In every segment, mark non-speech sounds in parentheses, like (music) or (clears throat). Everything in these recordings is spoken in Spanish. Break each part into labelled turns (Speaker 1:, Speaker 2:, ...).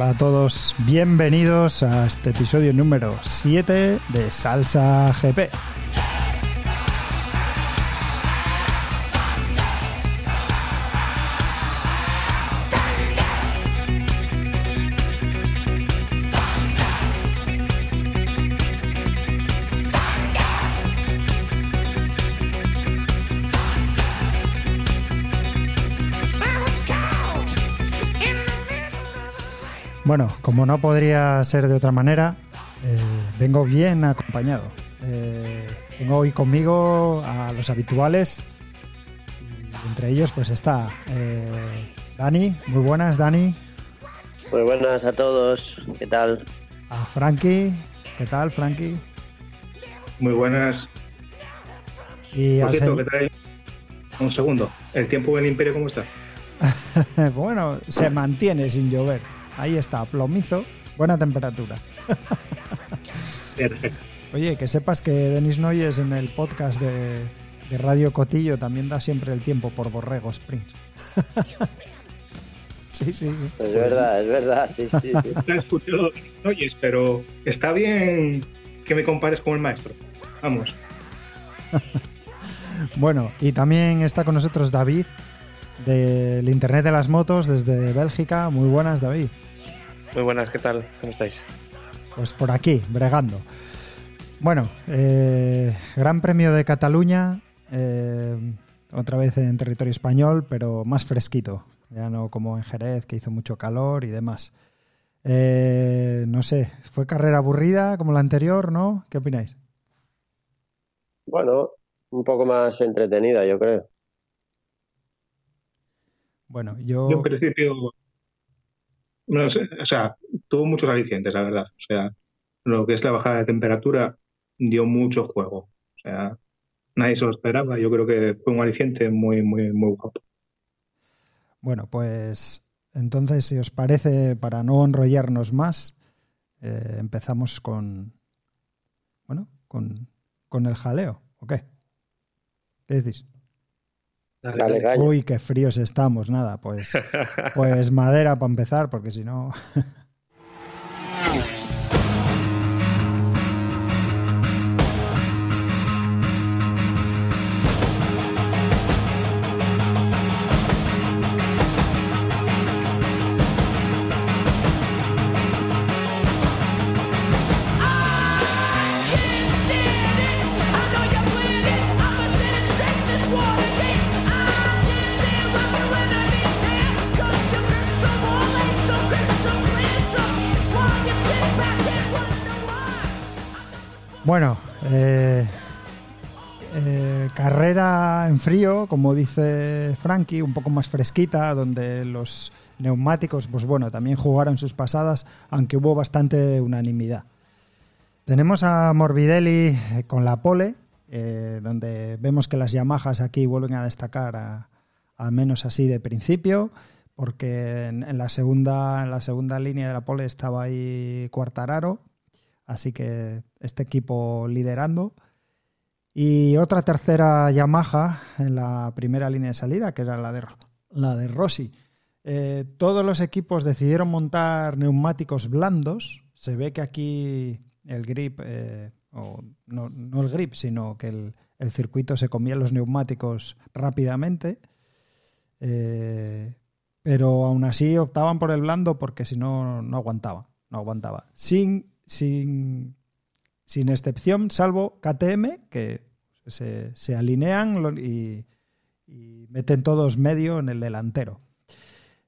Speaker 1: Hola a todos, bienvenidos a este episodio número 7 de Salsa GP. Como no podría ser de otra manera, eh, vengo bien acompañado. Eh, tengo hoy conmigo a los habituales. Y entre ellos, pues está eh, Dani. Muy buenas, Dani.
Speaker 2: Muy buenas a todos. ¿Qué tal?
Speaker 1: A Frankie. ¿Qué tal, Frankie?
Speaker 3: Muy buenas.
Speaker 1: Y
Speaker 3: Por cierto, ¿qué tal? Un segundo. ¿El tiempo del Imperio cómo está? (laughs)
Speaker 1: bueno, se mantiene sin llover. Ahí está, plomizo, buena temperatura.
Speaker 3: Perfecto.
Speaker 1: Oye, que sepas que Denis Noyes en el podcast de, de Radio Cotillo también da siempre el tiempo por Borrego Springs. (laughs) sí, sí.
Speaker 2: Es verdad, es verdad, sí, sí, sí. (laughs)
Speaker 3: No he escuchado oyes, pero está bien que me compares con el maestro. Vamos. (laughs)
Speaker 1: Bueno, y también está con nosotros David del Internet de las Motos desde Bélgica. Muy buenas, David.
Speaker 4: Muy buenas, ¿qué tal? ¿Cómo estáis?
Speaker 1: Pues por aquí, bregando. Bueno, eh, Gran Premio de Cataluña, eh, otra vez en territorio español, pero más fresquito, ya no como en Jerez, que hizo mucho calor y demás. Eh, no sé, fue carrera aburrida como la anterior, ¿no? ¿Qué opináis?
Speaker 2: Bueno, un poco más entretenida, yo creo.
Speaker 1: Bueno,
Speaker 3: Yo
Speaker 1: yo...
Speaker 3: en principio. No sé, o sea, tuvo muchos alicientes, la verdad. O sea, lo que es la bajada de temperatura dio mucho juego. O sea, nadie se lo esperaba. Yo creo que fue un aliciente muy, muy, muy guapo.
Speaker 1: Bueno, pues entonces, si os parece, para no enrollarnos más, eh, empezamos con... Bueno, con, con el jaleo, ¿o qué? ¿Qué decís?
Speaker 2: Dale.
Speaker 1: Uy, qué fríos estamos, nada, pues, (laughs) pues madera para empezar, porque si no. Como dice Frankie, un poco más fresquita, donde los neumáticos, pues bueno, también jugaron sus pasadas, aunque hubo bastante unanimidad. Tenemos a Morbidelli eh, con la pole, eh, donde vemos que las Yamahas aquí vuelven a destacar, al menos así de principio, porque en, en la segunda, en la segunda línea de la pole estaba ahí Cuartararo, así que este equipo liderando. Y otra tercera Yamaha en la primera línea de salida, que era la de, la de Rossi. Eh, todos los equipos decidieron montar neumáticos blandos. Se ve que aquí el grip, eh, o no, no el grip, sino que el, el circuito se comía los neumáticos rápidamente. Eh, pero aún así optaban por el blando porque si no, no aguantaba. No aguantaba. Sin, sin, sin excepción, salvo KTM, que se, alinean y, meten todos medio en el delantero.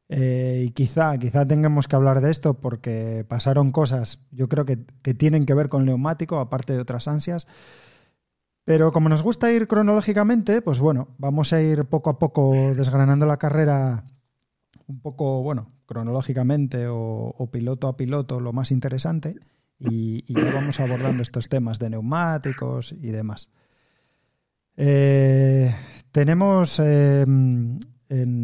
Speaker 1: Eh, y quizá, quizá tengamos que hablar de esto porque pasaron cosas, yo creo que, que tienen que ver con neumático, aparte de otras ansias. Pero como nos gusta ir cronológicamente, pues bueno, vamos a ir poco a poco desgranando la carrera un poco, bueno, cronológicamente o, o piloto a piloto, lo más interesante. Y, y ya vamos abordando estos temas de neumáticos y demás. Eh, tenemos eh, en,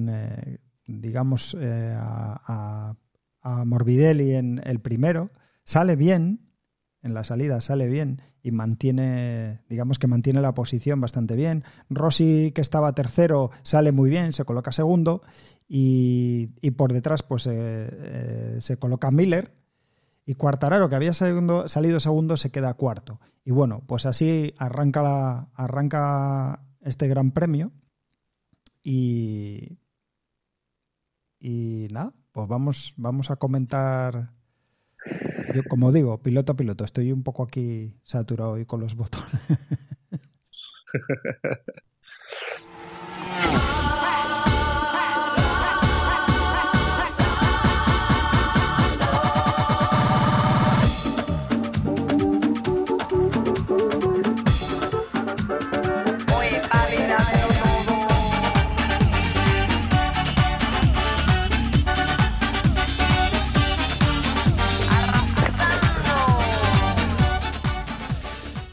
Speaker 1: eh, digamos, a, Morbidelli en el primero, sale bien, en la salida sale bien y mantiene, digamos que mantiene la posición bastante bien. Rossi, que estaba tercero, sale muy bien, se coloca segundo y, por detrás pues se coloca Miller y Cuartararo, que había salido segundo, se queda cuarto. Y bueno, pues así arranca, la, arranca este gran premio y, y nada, pues vamos, vamos a comentar yo, como digo, piloto a piloto, estoy un poco aquí saturado hoy con los botones. (laughs)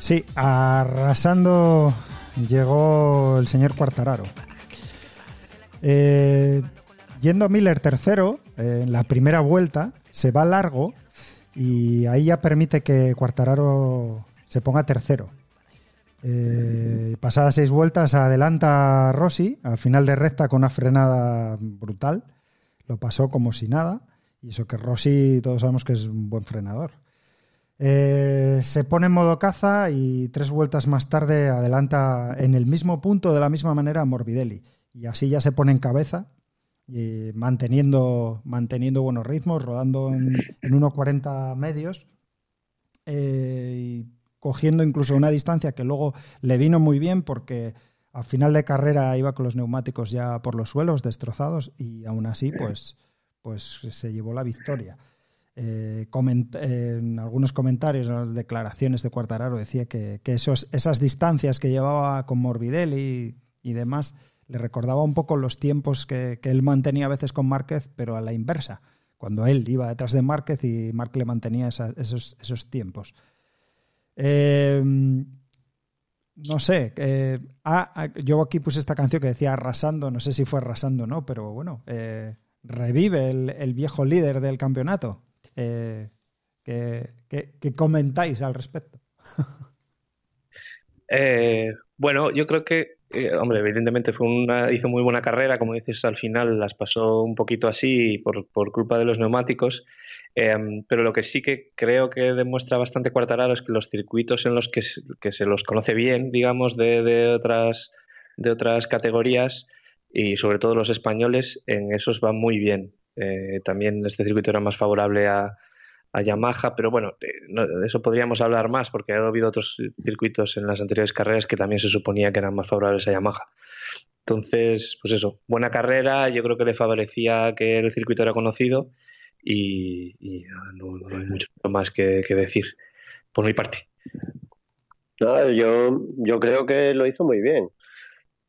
Speaker 1: Sí, arrasando llegó el señor Cuartararo. Eh, yendo Miller tercero, eh, en la primera vuelta, se va largo y ahí ya permite que Cuartararo se ponga tercero. Eh, pasadas seis vueltas adelanta Rossi al final de recta con una frenada brutal. Lo pasó como si nada. Y eso que Rossi todos sabemos que es un buen frenador. Eh, se pone en modo caza y tres vueltas más tarde adelanta en el mismo punto de la misma manera a Morbidelli. Y así ya se pone en cabeza, y manteniendo, manteniendo buenos ritmos, rodando en, 1.40 medios eh, y cogiendo incluso una distancia que luego le vino muy bien porque al final de carrera iba con los neumáticos ya por los suelos destrozados y aún así pues, pues se llevó la victoria. Eh, en algunos comentarios, en las declaraciones de Cuartararo, decía que, esas distancias que llevaba con Morbidelli y, demás le recordaba un poco los tiempos que, él mantenía a veces con Márquez, pero a la inversa, cuando él iba detrás de Márquez y Márquez le mantenía esos, esos, tiempos. Eh, no sé, eh, ah, ah, yo aquí puse esta canción que decía arrasando, no sé si fue arrasando o no, pero bueno, revive el, viejo líder del campeonato. Eh, ¿qué, comentáis al respecto? (laughs)
Speaker 4: Eh, bueno, yo creo que, eh, hombre, evidentemente fue una, hizo muy buena carrera, como dices, al final las pasó un poquito así por, culpa de los neumáticos, em, pero lo que sí que creo que demuestra bastante Cuartararo es que los circuitos en los que, que se los conoce bien, digamos, de, otras, de otras categorías y sobre todo los españoles, en esos van muy bien. Eh, también este circuito era más favorable a, Yamaha, pero bueno, de eso podríamos hablar más porque ha habido otros circuitos en las anteriores carreras que también se suponía que eran más favorables a Yamaha. Entonces, pues eso, buena carrera, yo creo que le favorecía que el circuito era conocido y, no, hay mucho más que, decir por mi parte.
Speaker 2: yo, yo creo que lo hizo muy bien.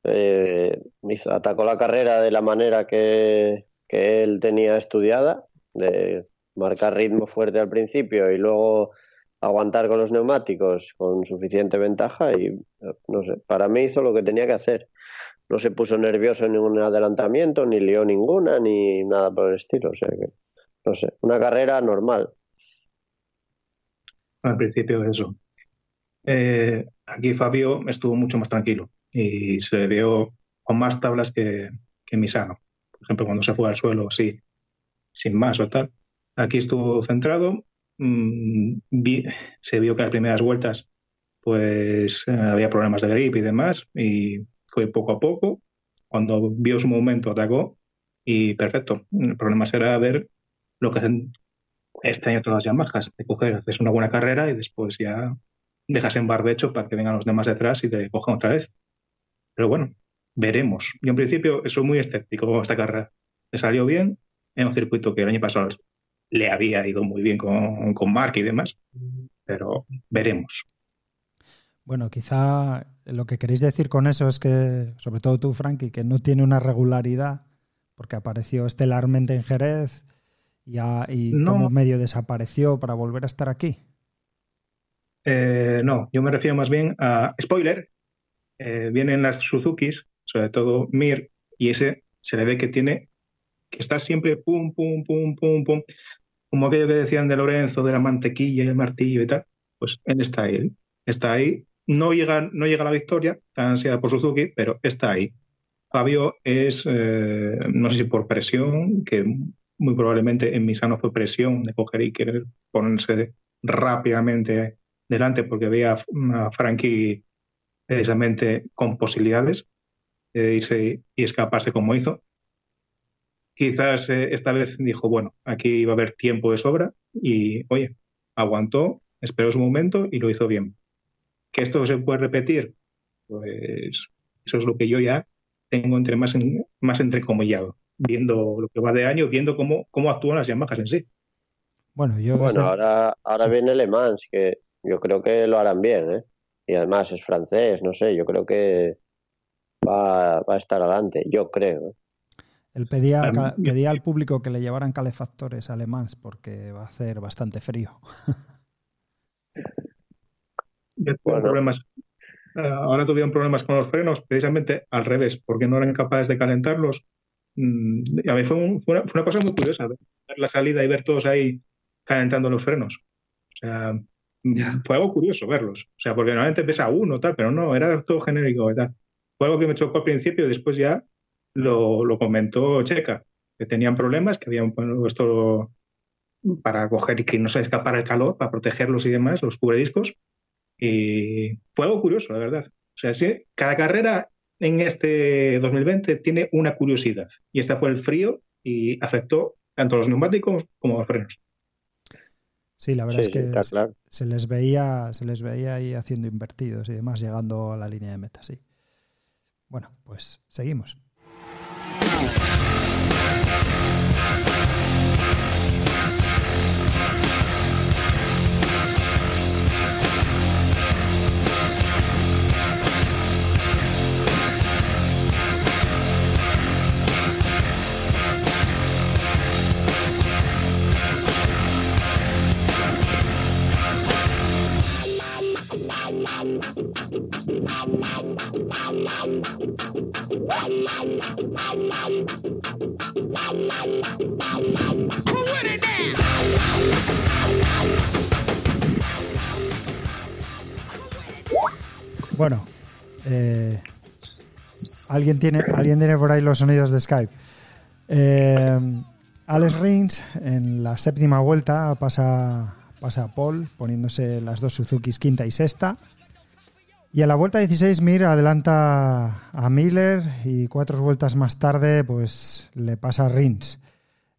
Speaker 2: Eh, atacó la carrera de la manera que, que él tenía estudiada, de marcar ritmo fuerte al principio y luego aguantar con los neumáticos con suficiente ventaja y no sé, para mí hizo lo que tenía que hacer. No se puso nervioso en ningún adelantamiento, ni lió ninguna, ni nada por el estilo. O sea que, no sé, una carrera normal.
Speaker 3: Al principio eso. Eh, aquí Fabio estuvo mucho más tranquilo y se vio con más tablas que, que Misano por ejemplo, cuando se fue al suelo así, sin más o tal. Aquí estuvo centrado, mm, se vio que las primeras vueltas pues eh, había problemas de grip y demás, y fue poco a poco. Cuando vio su momento atacó y perfecto. El problema será ver lo que hacen este año todas las Yamahas, de coger, haces una buena carrera y después ya dejas en barbecho para que vengan los demás detrás y te cojan otra vez. Pero bueno, veremos. Yo en principio soy muy escéptico con esta carrera. Le salió bien en un circuito que el año pasado le había ido muy bien con, con Mark y demás, pero veremos.
Speaker 1: Bueno, quizá lo que queréis decir con eso es que, sobre todo tú, Frankie, que no tiene una regularidad, porque apareció estelarmente en Jerez y, como medio desapareció para volver a estar aquí.
Speaker 3: Eh, no, yo me refiero más bien a spoiler. Eh, vienen las Suzukis sobre todo Mir, y ese se le ve que tiene que está siempre pum, pum, pum, pum, pum. como aquello que decían de Lorenzo, de la mantequilla y el martillo y tal, pues él está ahí. Está ahí. No llega, no llega a la victoria, tan ansiada por Suzuki, pero está ahí. Fabio es, eh, no sé si por presión, que muy probablemente en Misano fue presión de coger y querer ponerse rápidamente delante porque veía a Frankie precisamente con posibilidades de irse y escaparse como hizo. Quizás eh, esta vez dijo, bueno, aquí iba a haber tiempo de sobra y, oye, aguantó, esperó su momento y lo hizo bien. ¿Que esto se puede repetir? Pues eso es lo que yo ya tengo entre más, más entrecomillado, viendo lo que va de año, viendo cómo, cómo actúan las Yamahas en sí.
Speaker 2: Bueno, yo bueno ahora, ahora viene Le Mans, que yo creo que lo harán bien, ¿eh? Y además es francés, no sé, yo creo que va, va a estar adelante, yo creo. ¿eh?
Speaker 1: Él pedía, pedía al público que le llevaran calefactores alemanes porque va a hacer bastante frío. (laughs)
Speaker 3: problemas. Eh, ahora tuvieron problemas con los frenos, precisamente al revés, porque no eran capaces de calentarlos. Mm, a mí fue, una, cosa muy curiosa ver la salida y ver todos ahí calentando los frenos. O sea, fue algo curioso verlos. O sea, porque normalmente pesa uno, tal, pero no, era todo genérico y tal. Fue algo que me chocó al principio y después ya lo, comentó Checa, que tenían problemas, que habían puesto para coger y que no se escapara el calor, para protegerlos y demás, los cubrediscos. Y fue algo curioso, la verdad. O sea, sí, cada carrera en este 2020 tiene una curiosidad. Y esta fue el frío y afectó tanto a los neumáticos como a los frenos.
Speaker 1: Sí, la verdad es que se les veía, se les veía ahí haciendo invertidos y demás, llegando a la línea de meta, sí. Bueno, pues seguimos. Bueno, eh, alguien tiene alguien tiene por ahí los sonidos de Skype. Eh, Alex Rins en la séptima vuelta pasa pasa a Paul poniéndose las dos Suzukis quinta y sexta. Y a la vuelta 16 Mir adelanta a Miller y cuatro vueltas más tarde pues le pasa a Rins.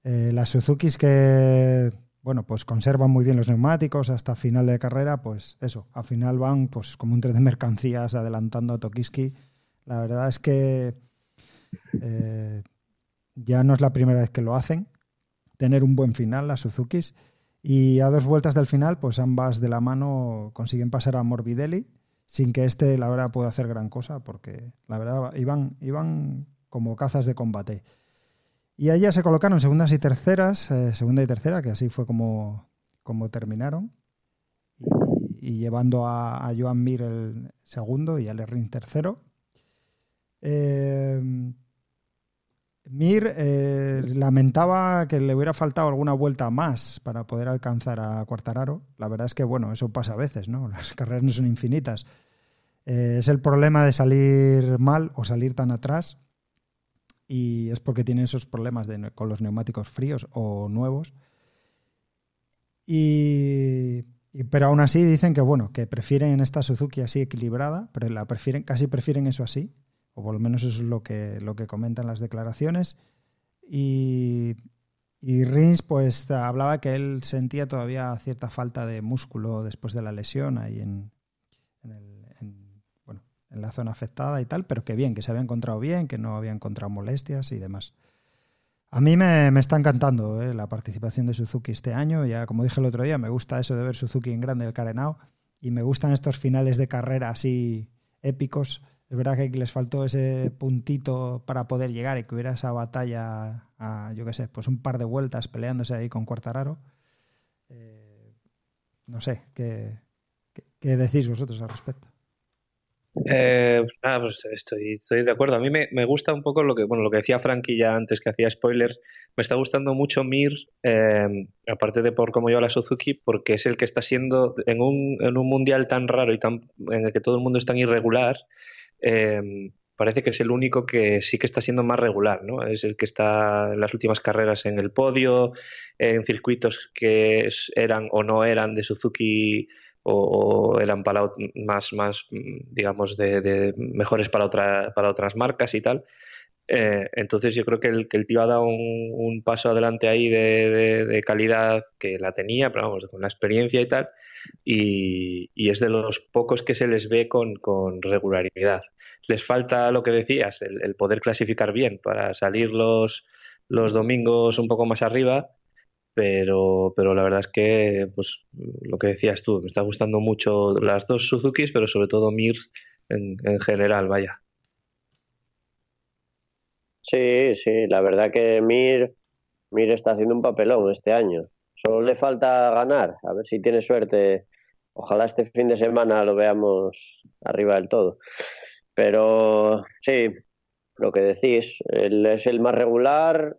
Speaker 1: Eh, las Suzukis que bueno, pues conservan muy bien los neumáticos hasta final de carrera, pues eso, al final van pues como un tren de mercancías adelantando a Tokiski. La verdad es que eh, ya no es la primera vez que lo hacen, tener un buen final las Suzukis. Y a dos vueltas del final, pues ambas de la mano consiguen pasar a Morbidelli, sin que este, la verdad, pueda hacer gran cosa, porque la verdad iban, iban como cazas de combate. Y allá se colocaron segundas y terceras, eh, segunda y tercera, que así fue como, como terminaron. Y, llevando a, Joan Mir el segundo y a Lerrin tercero. Eh, Mir eh, lamentaba que le hubiera faltado alguna vuelta más para poder alcanzar a Cuartararo. La verdad es que, bueno, eso pasa a veces, ¿no? (laughs) Las carreras no son infinitas. es el problema de salir mal o salir tan atrás y es porque tienen esos problemas con los neumáticos fríos o nuevos. Y, pero aún así dicen que bueno, que prefieren esta Suzuki así equilibrada, pero la prefieren, casi prefieren eso así, o por lo menos eso es lo que, lo que comentan las declaraciones. Y, y Rins pues hablaba que él sentía todavía cierta falta de músculo después de la lesión ahí en, en el en la zona afectada y tal, pero que bien, que se había encontrado bien, que no había encontrado molestias y demás. A mí me, está encantando eh, la participación de Suzuki este año. Ya, como dije el otro día, me gusta eso de ver Suzuki en grande el Carenao y me gustan estos finales de carrera así épicos. Es verdad que les faltó ese puntito para poder llegar y que hubiera esa batalla a, yo qué sé, pues un par de vueltas peleándose ahí con Cuartararo. Eh, no sé, ¿qué, qué decís vosotros al respecto?
Speaker 4: Eh, pues estoy, estoy de acuerdo. A mí me, gusta un poco lo que, bueno, lo que decía Frankie ya antes que hacía spoilers. Me está gustando mucho Mir, eh, aparte de por cómo lleva la Suzuki, porque es el que está siendo en un, en un mundial tan raro y tan, en el que todo el mundo es tan irregular. Eh, parece que es el único que sí que está siendo más regular, ¿no? Es el que está en las últimas carreras en el podio, en circuitos que eran o no eran de Suzuki o, eran para más, más digamos, de, mejores para, otra, para otras marcas y tal. Eh, entonces yo creo que el, que el tío ha dado un, paso adelante ahí de, calidad que la tenía, pero vamos, con la experiencia y tal, y, es de los pocos que se les ve con, regularidad. Les falta lo que decías, el, poder clasificar bien para salir los, los domingos un poco más arriba, pero, pero la verdad es que, pues, lo que decías tú, me está gustando mucho las dos Suzukis, pero sobre todo Mir en, general, vaya.
Speaker 2: Sí, sí, la verdad que Mir, Mir está haciendo un papelón este año. Solo le falta ganar, a ver si tiene suerte. Ojalá este fin de semana lo veamos arriba del todo. Pero sí, lo que decís, él es el más regular,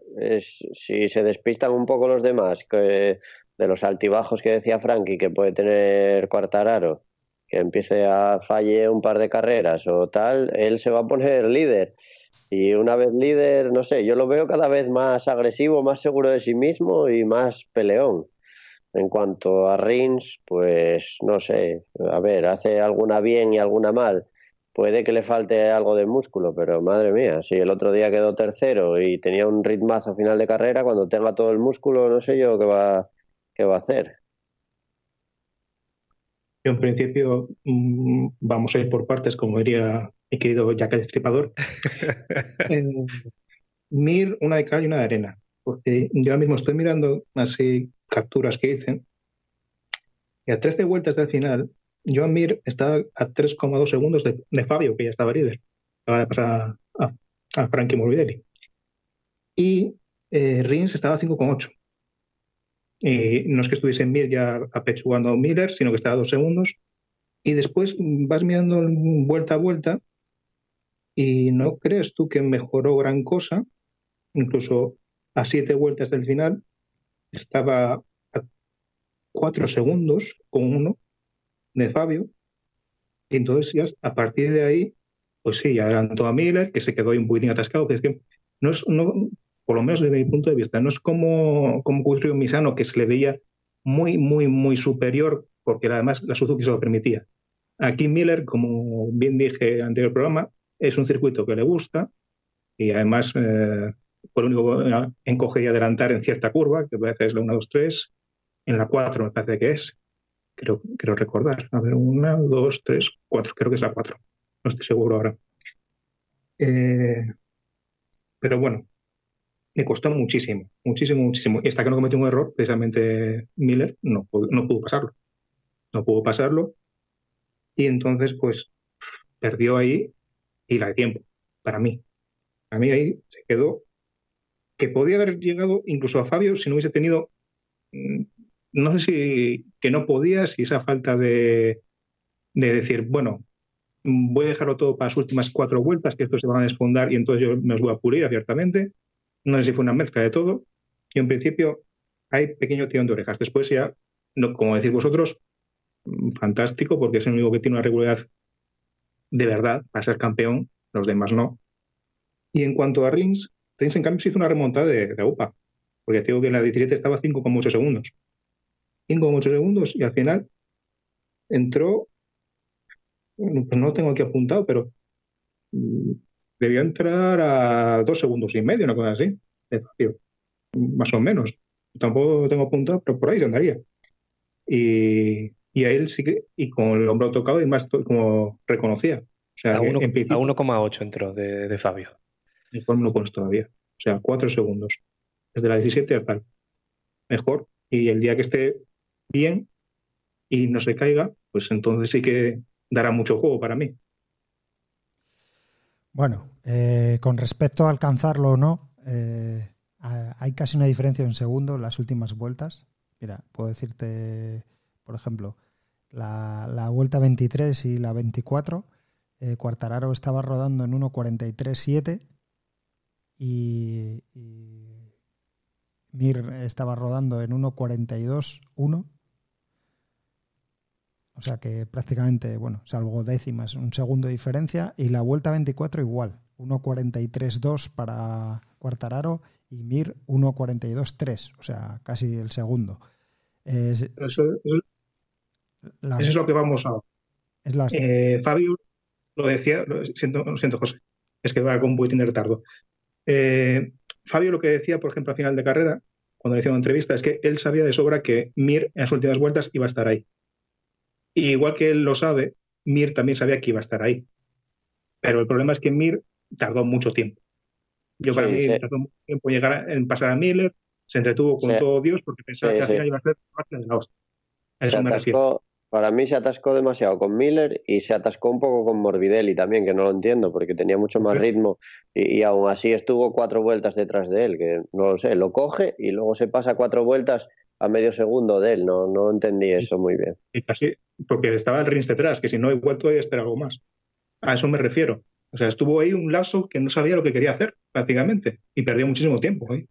Speaker 2: si se despistan un poco los demás, que, de los altibajos que decía Frankie, que puede tener Cuartararo, que empiece a falle un par de carreras o tal, él se va a poner líder. Y una vez líder, no sé, yo lo veo cada vez más agresivo, más seguro de sí mismo y más peleón. En cuanto a Rins, pues no sé, a ver, hace alguna bien y alguna mal puede que le falte algo de músculo, pero madre mía, si el otro día quedó tercero y tenía un ritmazo final de carrera, cuando tenga todo el músculo, no sé yo qué va, qué va a hacer.
Speaker 3: En principio mm, vamos a ir por partes, como diría mi querido Jack el Destripador. (laughs) Eh, mir una de cal y una de arena, porque yo ahora mismo estoy mirando así capturas que dicen y a 13 vueltas del final Joan Mir está a 3,2 segundos de, Fabio, que ya estaba líder. Acaba de pasar a, a Frankie Morbidelli. Y eh, Rins estaba a 5,8. Y no es que estuviese en Mir ya apechugando a Miller, sino que estaba a 2 segundos. Y después vas mirando vuelta a vuelta y no crees tú que mejoró gran cosa. Incluso a 7 vueltas del final estaba a 4 segundos con uno de Fabio. Y entonces a partir de ahí, pues sí, adelantó a Miller, que se quedó un poquitín atascado, no es, no, por lo menos desde mi punto de vista, no es como, como ocurrió en Misano, que se le veía muy, muy, muy superior, porque además la Suzuki se lo permitía. Aquí Miller, como bien dije en el programa, es un circuito que le gusta y además eh, por único encoge y adelantar en cierta curva, que a veces es la 1, 2, 3, en la 4 me parece que es, creo, recordar. A ver, una, dos, tres, cuatro. Creo que es la cuatro. No estoy seguro ahora. Eh, pero bueno, me costó muchísimo, muchísimo, muchísimo. Y hasta que no cometió un error, precisamente Miller no, no pudo pasarlo. No pudo pasarlo. Y entonces, pues, perdió ahí y la de tiempo, para mí. A mí ahí se quedó que podía haber llegado incluso a Fabio si no hubiese tenido mm, no sé si que no podía, si esa falta de, de decir, bueno, voy a dejarlo todo para las últimas cuatro vueltas, que estos se van a desfondar y entonces yo me os voy a pulir abiertamente. No sé si fue una mezcla de todo. Y en principio hay pequeño tirón de orejas. Después ya, no, como decís vosotros, mm, fantástico, porque es el único que tiene una regularidad de verdad para ser campeón, los demás no. Y en cuanto a Rins, Rins en cambio se hizo una remontada de, de UPA, porque digo que en la 17 estaba 5,8 segundos. 5,8 segundos y al final entró, pues no tengo aquí apuntado, pero mm, debió entrar a dos segundos y medio, una cosa así, más o menos. Tampoco tengo apuntado, pero por ahí se andaría. Y, y a él sí que, y con el hombro tocado y más como reconocía. O sea,
Speaker 4: a 1,8 entró de, de Fabio.
Speaker 3: Mejor no lo pones todavía. O sea, cuatro segundos. Desde la 17 hasta el mejor. Y el día que esté bien y no se caiga, pues entonces sí que dará mucho juego para mí.
Speaker 1: Bueno, eh, con respecto a alcanzarlo o no, eh, hay casi una diferencia de un segundo en las últimas vueltas. Mira, puedo decirte, por ejemplo, la, vuelta 23 y la 24, eh, Cuartararo estaba rodando en 1.43.7 y, y Mir estaba rodando en 1.42.1. O sea que prácticamente, bueno, salvo décimas, un segundo de diferencia. Y la vuelta 24 igual. 1.43.2 para Cuartararo y Mir 1.42.3. O sea, casi el segundo.
Speaker 3: Es lo que vamos a.
Speaker 1: Es las...
Speaker 3: eh, Fabio lo decía, lo siento, lo siento, José, es que va con un poquitín de retardo. Eh, Fabio lo que decía, por ejemplo, al final de carrera, cuando le hicieron una entrevista, es que él sabía de sobra que Mir en las últimas vueltas iba a estar ahí. Y igual que él lo sabe, Mir también sabía que iba a estar ahí. Pero el problema es que Mir tardó mucho tiempo. Yo para sí, mí sí. tardó mucho tiempo llegar en pasar a Miller, se entretuvo con sí. todo Dios porque pensaba que al final iba a ser parte de la hostia. A eso
Speaker 2: se
Speaker 3: me
Speaker 2: atascó,
Speaker 3: refiero.
Speaker 2: Para mí se atascó demasiado con Miller y se atascó un poco con Morbidelli también, que no lo entiendo, porque tenía mucho más ritmo y, y, aún así estuvo cuatro vueltas detrás de él, que no lo sé, lo coge y luego se pasa cuatro vueltas a medio segundo de él, no, no entendí eso muy bien.
Speaker 3: Y casi, porque estaba el Rins detrás, que si no he vuelto a esperar algo más. A eso me refiero. O sea, estuvo ahí un lapso que no sabía lo que quería hacer, prácticamente, y perdió muchísimo tiempo. ¿eh?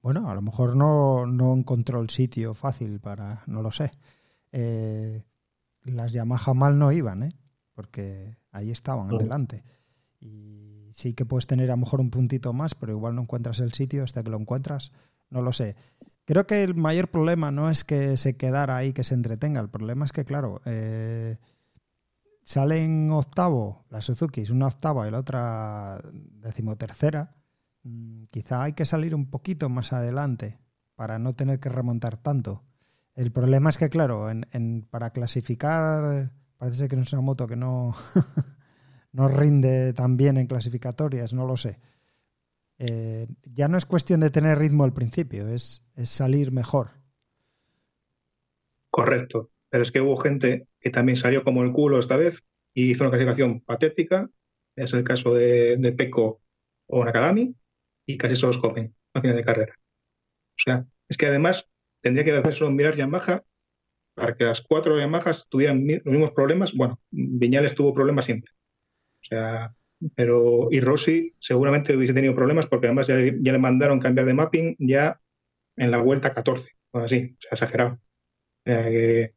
Speaker 1: Bueno, a lo mejor no, no encontró el sitio fácil para, no lo sé. Eh, las Yamaha mal no iban, ¿eh? porque ahí estaban, adelante. Y sí que puedes tener a lo mejor un puntito más, pero igual no encuentras el sitio hasta que lo encuentras. No lo sé. Creo que el mayor problema no es que se quedara ahí, que se entretenga. El problema es que, claro, eh, salen octavo la Suzuki, es una octava y la otra decimotercera. Mm, quizá hay que salir un poquito más adelante para no tener que remontar tanto. El problema es que, claro, para clasificar, parece ser que no es una moto que no, (laughs) no rinde tan bien en clasificatorias, no lo sé. Eh, ya no es cuestión de tener ritmo al principio, es, es salir mejor.
Speaker 3: Correcto, pero es que hubo gente que también salió como el culo esta vez y hizo una clasificación patética. Es el caso de, de Peco o Nakagami y casi se los comen a final de carrera. O sea, es que además tendría que hacer solo mirar Yamaha para que las cuatro Yamahas tuvieran los mismos problemas. Bueno, Viñales tuvo problemas siempre. O sea, pero y Rossi seguramente hubiese tenido problemas porque además ya, le mandaron cambiar de mapping ya en la vuelta 14 o así, o sea, exagerado. Que,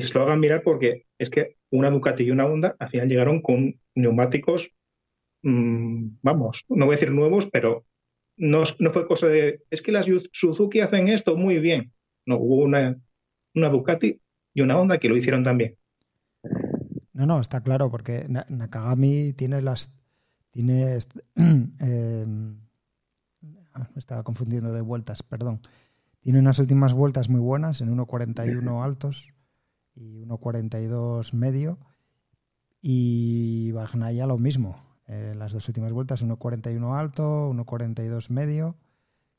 Speaker 3: se lo hagan mirar porque es que una Ducati y una Honda al final llegaron con neumáticos, mmm, vamos, no voy a decir nuevos, pero no, no fue cosa de, es que las Suzuki hacen esto muy bien. No, hubo una, una Ducati y una Honda que lo hicieron también.
Speaker 1: No, no, está claro, porque Nakagami tiene las. Tiene. Eh, (clears throat) me estaba confundiendo de vueltas, perdón. Tiene unas últimas vueltas muy buenas, en 1.41 altos y 1.42 medio. Y Bagnaya lo mismo. Eh, las dos últimas vueltas, 1.41 alto, 1.42 medio,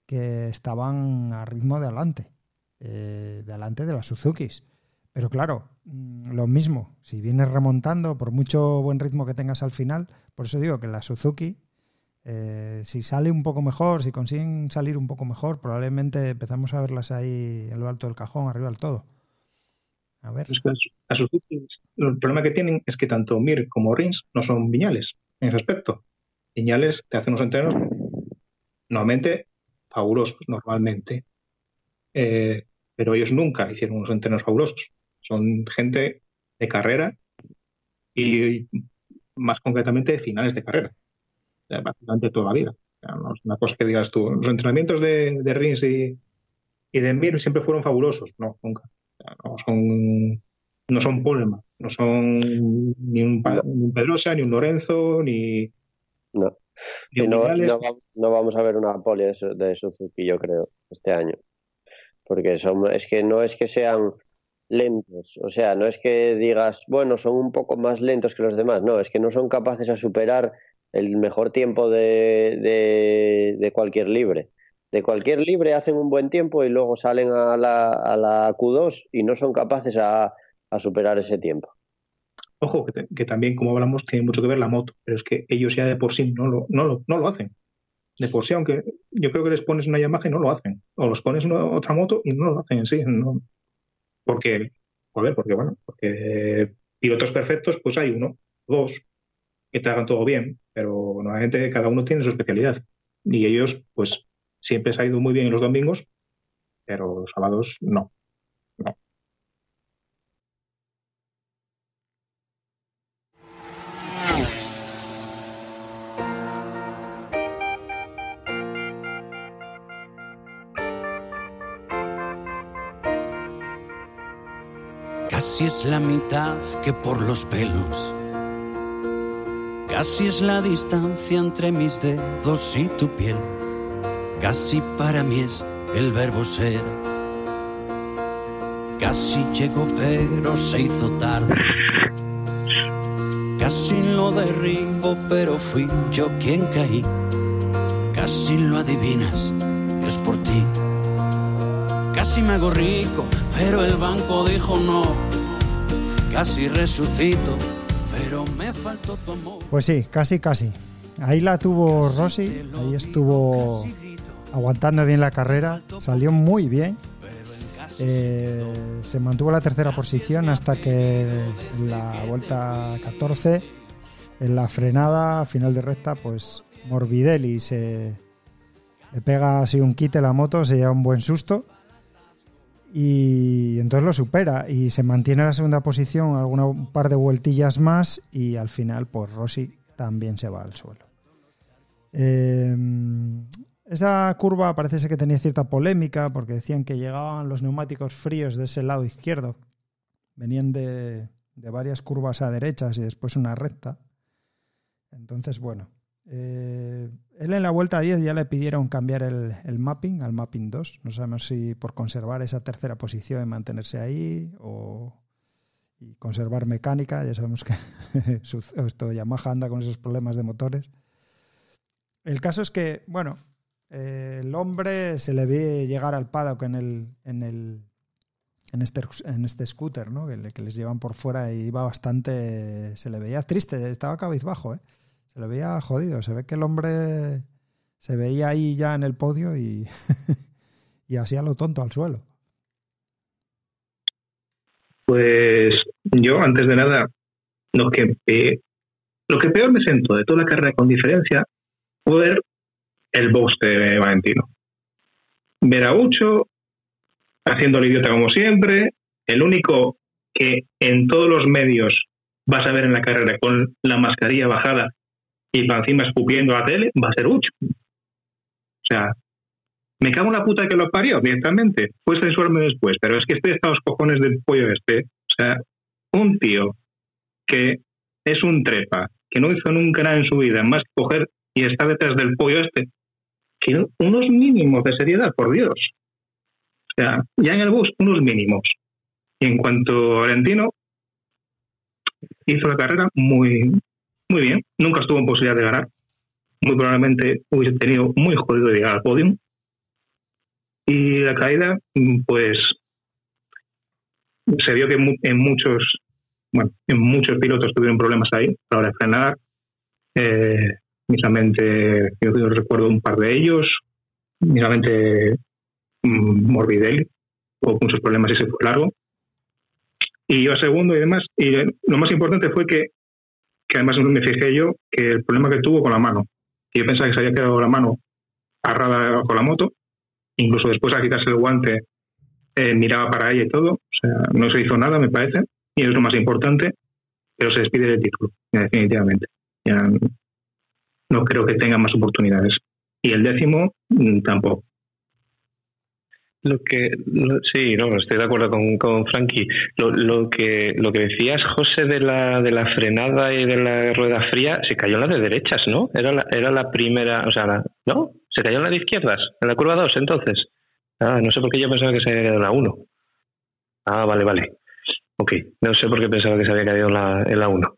Speaker 1: que estaban a ritmo de adelante. Eh, de adelante de las Suzukis. Pero claro, mm, lo mismo, si vienes remontando, por mucho buen ritmo que tengas al final, por eso digo que la Suzuki, eh, si sale un poco mejor, si consiguen salir un poco mejor, probablemente empezamos a verlas ahí en lo alto del cajón, arriba del todo. A ver.
Speaker 3: Es que el problema que tienen es que tanto Mir como Rins no son viñales en ese. Viñales te hacen unos entrenos normalmente fabulosos, normalmente. Eh, pero ellos nunca hicieron unos entrenos fabulosos son gente de carrera y más concretamente de finales de carrera, básicamente toda la vida. No es una cosa que digas tú. Los entrenamientos de, de Rins y, y, de Mir siempre fueron fabulosos, no, nunca. No son no son no son ni un, ni un, Pedrosa, ni un Lorenzo, ni.
Speaker 2: No. No, no, no, vamos a ver una poli de, de Suzuki, yo creo, este año. Porque son, es que no es que sean lentos. O sea, no es que digas, bueno, son un poco más lentos que los demás. No, es que no son capaces a superar el mejor tiempo de, de, de cualquier libre. De cualquier libre hacen un buen tiempo y luego salen a la, a la Q2 y no son capaces a, a superar ese tiempo.
Speaker 3: Ojo, que, que, también, como hablamos, tiene mucho que ver la moto, pero es que ellos ya de por sí no lo, no lo, no lo hacen. De por sí, aunque yo creo que les pones una Yamaha y no lo hacen. O los pones una, otra moto y no lo hacen en sí. No, porque, joder, porque bueno, porque pilotos perfectos, pues hay uno. dos, que te hagan todo bien, pero normalmente cada uno tiene su especialidad. Y ellos, pues, siempre se ha ido muy bien en los domingos, pero los sábados no.
Speaker 5: Casi es la mitad que por los pelos. Casi es la distancia entre mis dedos y tu piel. Casi para mí es el verbo ser. Casi llegó pero se hizo tarde. Casi lo derribo pero fui yo quien caí. Casi lo adivinas, es por ti. Casi me hago rico, pero el banco dijo no. Casi resucito, pero me faltó tu amor.
Speaker 1: Pues sí, casi, casi. Ahí la tuvo Rossi, ahí estuvo aguantando bien la carrera, salió muy bien. Eh, se mantuvo la tercera posición hasta que en la vuelta 14, en la frenada final de recta, pues Morbidelli se le pega así un quite la moto, se lleva un buen susto y entonces lo supera y se mantiene en la segunda posición alguna un par de vueltillas más y al final pues Rossi también se va al suelo. Eh, esa curva parece ser que tenía cierta polémica porque decían que llegaban los neumáticos fríos de ese lado izquierdo, venían de, de varias curvas a derechas y después una recta. Entonces, bueno, eh, él en la vuelta 10 ya le pidieron cambiar el, el, mapping al mapping 2. No sabemos si por conservar esa tercera posición y mantenerse ahí o y conservar mecánica. Ya sabemos que (laughs) esto Yamaha anda con esos problemas de motores. El caso es que, bueno, eh, el hombre se le ve llegar al paddock en el, en el en este, en este scooter, ¿no? Que, que les llevan por fuera y iba bastante. Se le veía triste, estaba cabizbajo, ¿eh? Se le veía jodido. Se ve que el hombre se veía ahí ya en el podio y, (laughs) y hacía lo tonto al suelo.
Speaker 3: Pues yo, antes de nada, lo que, lo que peor me sentó de toda la carrera con diferencia fue ver el box de Valentino. Ver a Ucho haciendo el idiota como siempre, el único que en todos los medios vas a ver en la carrera con la mascarilla bajada y para encima escupiendo la tele, va a ser Ucho. O sea, me cago en la puta que lo parió directamente. Fue censurarme después, pero es que estoy hasta los cojones del pollo este. O sea, un tío que es un trepa, que no hizo nunca nada en su vida, más que coger y estar detrás del pollo este, que unos mínimos de seriedad, por Dios. O sea, ya en el bus, unos mínimos. Y en cuanto a Valentino, hizo la carrera muy, muy bien. Nunca estuvo en posibilidad de ganar. Muy probablemente hubiese tenido muy jodido llegar al podium. Y la caída, pues se vio que en muchos, bueno, en muchos pilotos tuvieron problemas ahí a la hora de frenar. Eh, misamente, yo, recuerdo un par de ellos, misamente mm, Morbidelli, hubo muchos problemas y se fue largo. Y yo segundo y demás. Y lo más importante fue que que además me fijé yo que el problema que tuvo con la mano, que yo pensaba que se había quedado la mano agarrada con la moto, incluso después al quitarse el guante eh, miraba para ella y todo, o sea, no se hizo nada, me parece, y es lo más importante, pero se despide del título, definitivamente. Ya no creo que tenga más oportunidades. Y el décimo mm, tampoco.
Speaker 4: Lo que sí, no, estoy de acuerdo con, con Frankie. Lo, lo, que lo que decías, José, de la, de la frenada y de la rueda fría, se cayó en la de derechas, ¿no? Era la, era la primera, o sea, ¿no? Se cayó en la de izquierdas, en la curva 2, entonces. Ah, no sé por qué yo pensaba que se había quedado en la 1. Ah, vale, vale. Ok, no sé por qué pensaba que se había caído en la, en la 1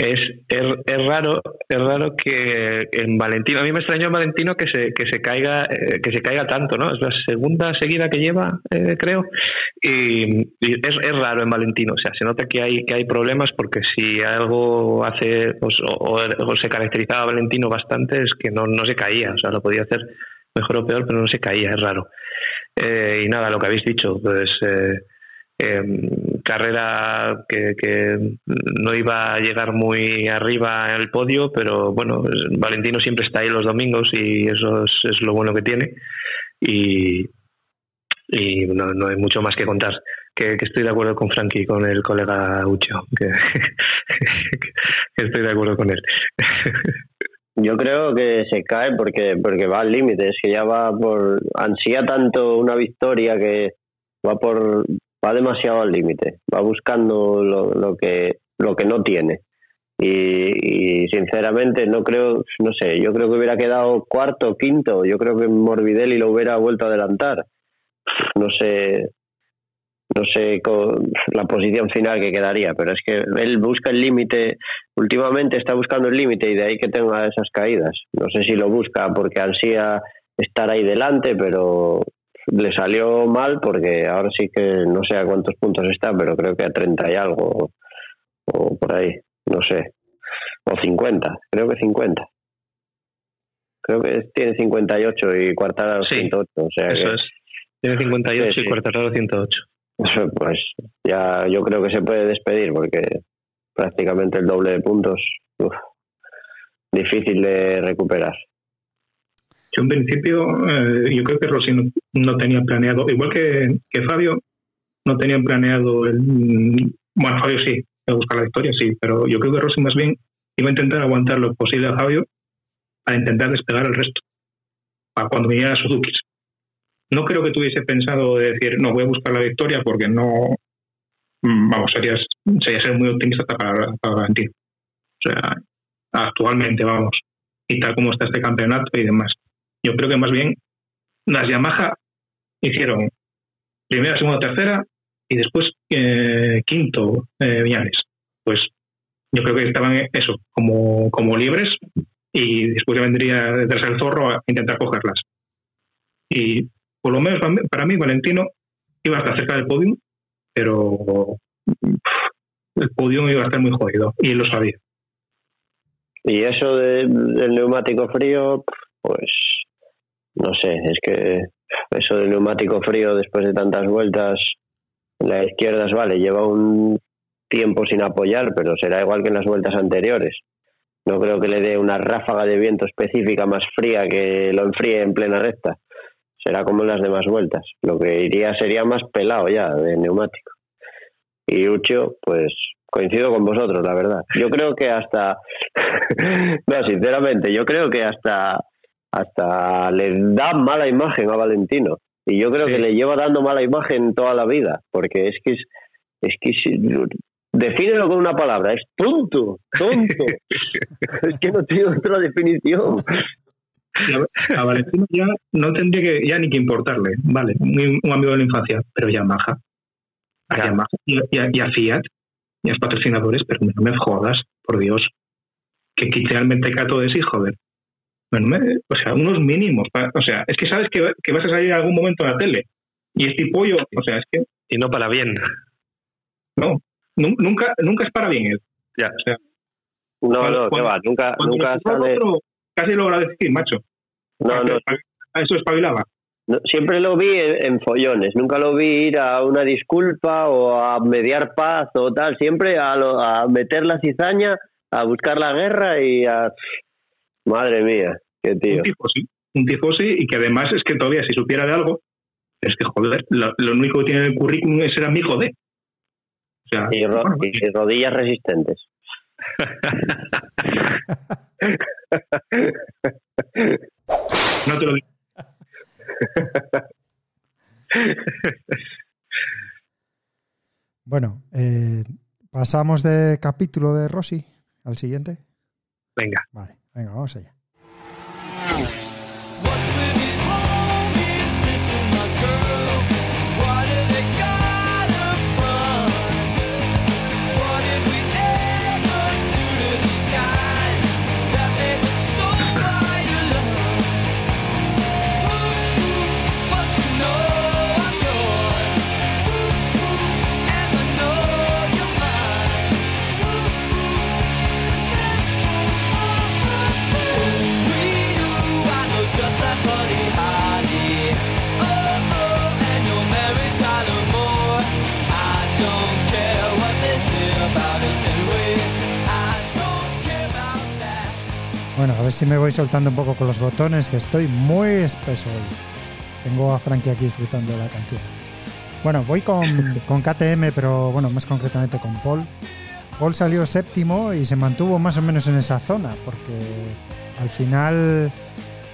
Speaker 4: es, es, raro es raro que en Valentino a mí me extrañó en Valentino que se que se caiga eh, que se caiga tanto no es la segunda seguida que lleva eh, creo y, es, es, raro en Valentino o sea se nota que hay que hay problemas porque si algo hace pues, o, o, se caracterizaba Valentino bastante es que no, no se caía o sea lo podía hacer mejor o peor pero no se caía es raro. Eh, y nada lo que habéis dicho pues em, carrera que, no iba a llegar muy arriba en el podio, pero bueno, Valentino siempre está ahí los domingos y eso es, lo bueno que tiene. Y, no, hay mucho más que contar. Que, estoy de acuerdo con Frankie, con el colega Ucho, (laughs) que, estoy de acuerdo con él.
Speaker 2: Yo creo que se cae porque porque va al límite, es que ya va por ansía tanto una victoria que va por va demasiado al límite, va buscando lo, que lo que no tiene. Y, sinceramente no creo, no sé, yo creo que hubiera quedado cuarto, quinto, yo creo que Morbidelli lo hubiera vuelto a adelantar. No sé, no sé la posición final que quedaría, pero es que él busca el límite, últimamente está buscando el límite y de ahí que tenga esas caídas. No sé si lo busca porque ansía estar ahí delante, pero le salió mal porque ahora sí que no sé a cuántos puntos está, pero creo que a 30 y algo o, por ahí, no sé. O 50, creo que 50. Creo que tiene 58 y Cuartararo 108. O sea
Speaker 4: eso es. Tiene 58 y Cuartararo 108.
Speaker 2: pues ya yo creo que se puede despedir porque prácticamente el doble de puntos, difícil de recuperar.
Speaker 3: Yo en principio, eh, yo creo que Rossi no, tenía planeado, igual que, que, Fabio, no tenía planeado el... Bueno, Fabio sí, a buscar la victoria, sí, pero yo creo que Rossi más bien iba a intentar aguantar lo posible a Fabio para intentar despegar el resto, para cuando viniera Suzuki. No creo que tuviese pensado decir, no, voy a buscar la victoria porque no, mm, vamos, sería, sería ser muy optimista para, para. O sea, actualmente, vamos, y tal como está este campeonato y demás. Yo creo que más bien las Yamaha hicieron primera, segunda, tercera y después eh, quinto eh, Pues yo creo que estaban eso, como, como libres y después ya vendría detrás el zorro a intentar cogerlas. Y por lo menos para mí, Valentino iba a estar cerca del podium, pero el podium iba a estar muy jodido y él lo sabía.
Speaker 2: Y eso del neumático frío, pues no sé, es que eso del neumático frío después de tantas vueltas, la izquierda vale, lleva un tiempo sin apoyar, pero será igual que en las vueltas anteriores. No creo que le dé una ráfaga de viento específica más fría que lo enfríe en plena recta. Será como en las demás vueltas. Lo que iría sería más pelado ya de neumático. Y Ucho, pues coincido con vosotros, la verdad. Yo creo que hasta, (laughs) no, sinceramente, yo creo que hasta hasta le da mala imagen a Valentino. Y yo creo que le lleva dando mala imagen toda la vida, porque es que es, es que defínelo con una palabra, es tonto, tonto. (laughs) es que no tiene otra definición.
Speaker 3: A Valentino ya no tendría que ya ni que importarle, vale, un, amigo de la infancia, pero Yamaha, a Yamaha y, a, Fiat y a los patrocinadores, pero no me jodas, por Dios, que realmente cato de sí, joder o sea, unos mínimos. o sea, es que sabes que, vas a salir en algún momento en la tele. Y este pollo, o sea, es que.
Speaker 4: Y no para bien.
Speaker 3: No, nunca, nunca es para bien él.
Speaker 2: Ya. O sea, no, no, ¿qué va? Nunca, nunca sale.
Speaker 3: casi lo decir, macho.
Speaker 2: No, no.
Speaker 3: A eso espabilaba.
Speaker 2: No, siempre lo vi en, follones, nunca lo vi ir a una disculpa o a mediar paz o tal, siempre a, a meter la cizaña, a buscar la guerra y a Madre mía, qué tío.
Speaker 3: Un tifosi, un tifosi y que además es que todavía si supiera de algo, es que joder, lo, único que tiene en el currículum es ser amigo de.
Speaker 2: O sea, y, rodillas resistentes. (laughs)
Speaker 3: no te lo digo.
Speaker 1: bueno, eh, pasamos de capítulo de Rossi al siguiente.
Speaker 4: Venga.
Speaker 1: Vale. Venga, vamos allá. Ver si me voy soltando un poco con los botones, que estoy muy espeso hoy. Tengo a Frankie aquí disfrutando de la canción. Bueno, voy con, (laughs) con KTM, pero bueno, más concretamente con Paul. Paul salió séptimo y se mantuvo más o menos en esa zona, porque al final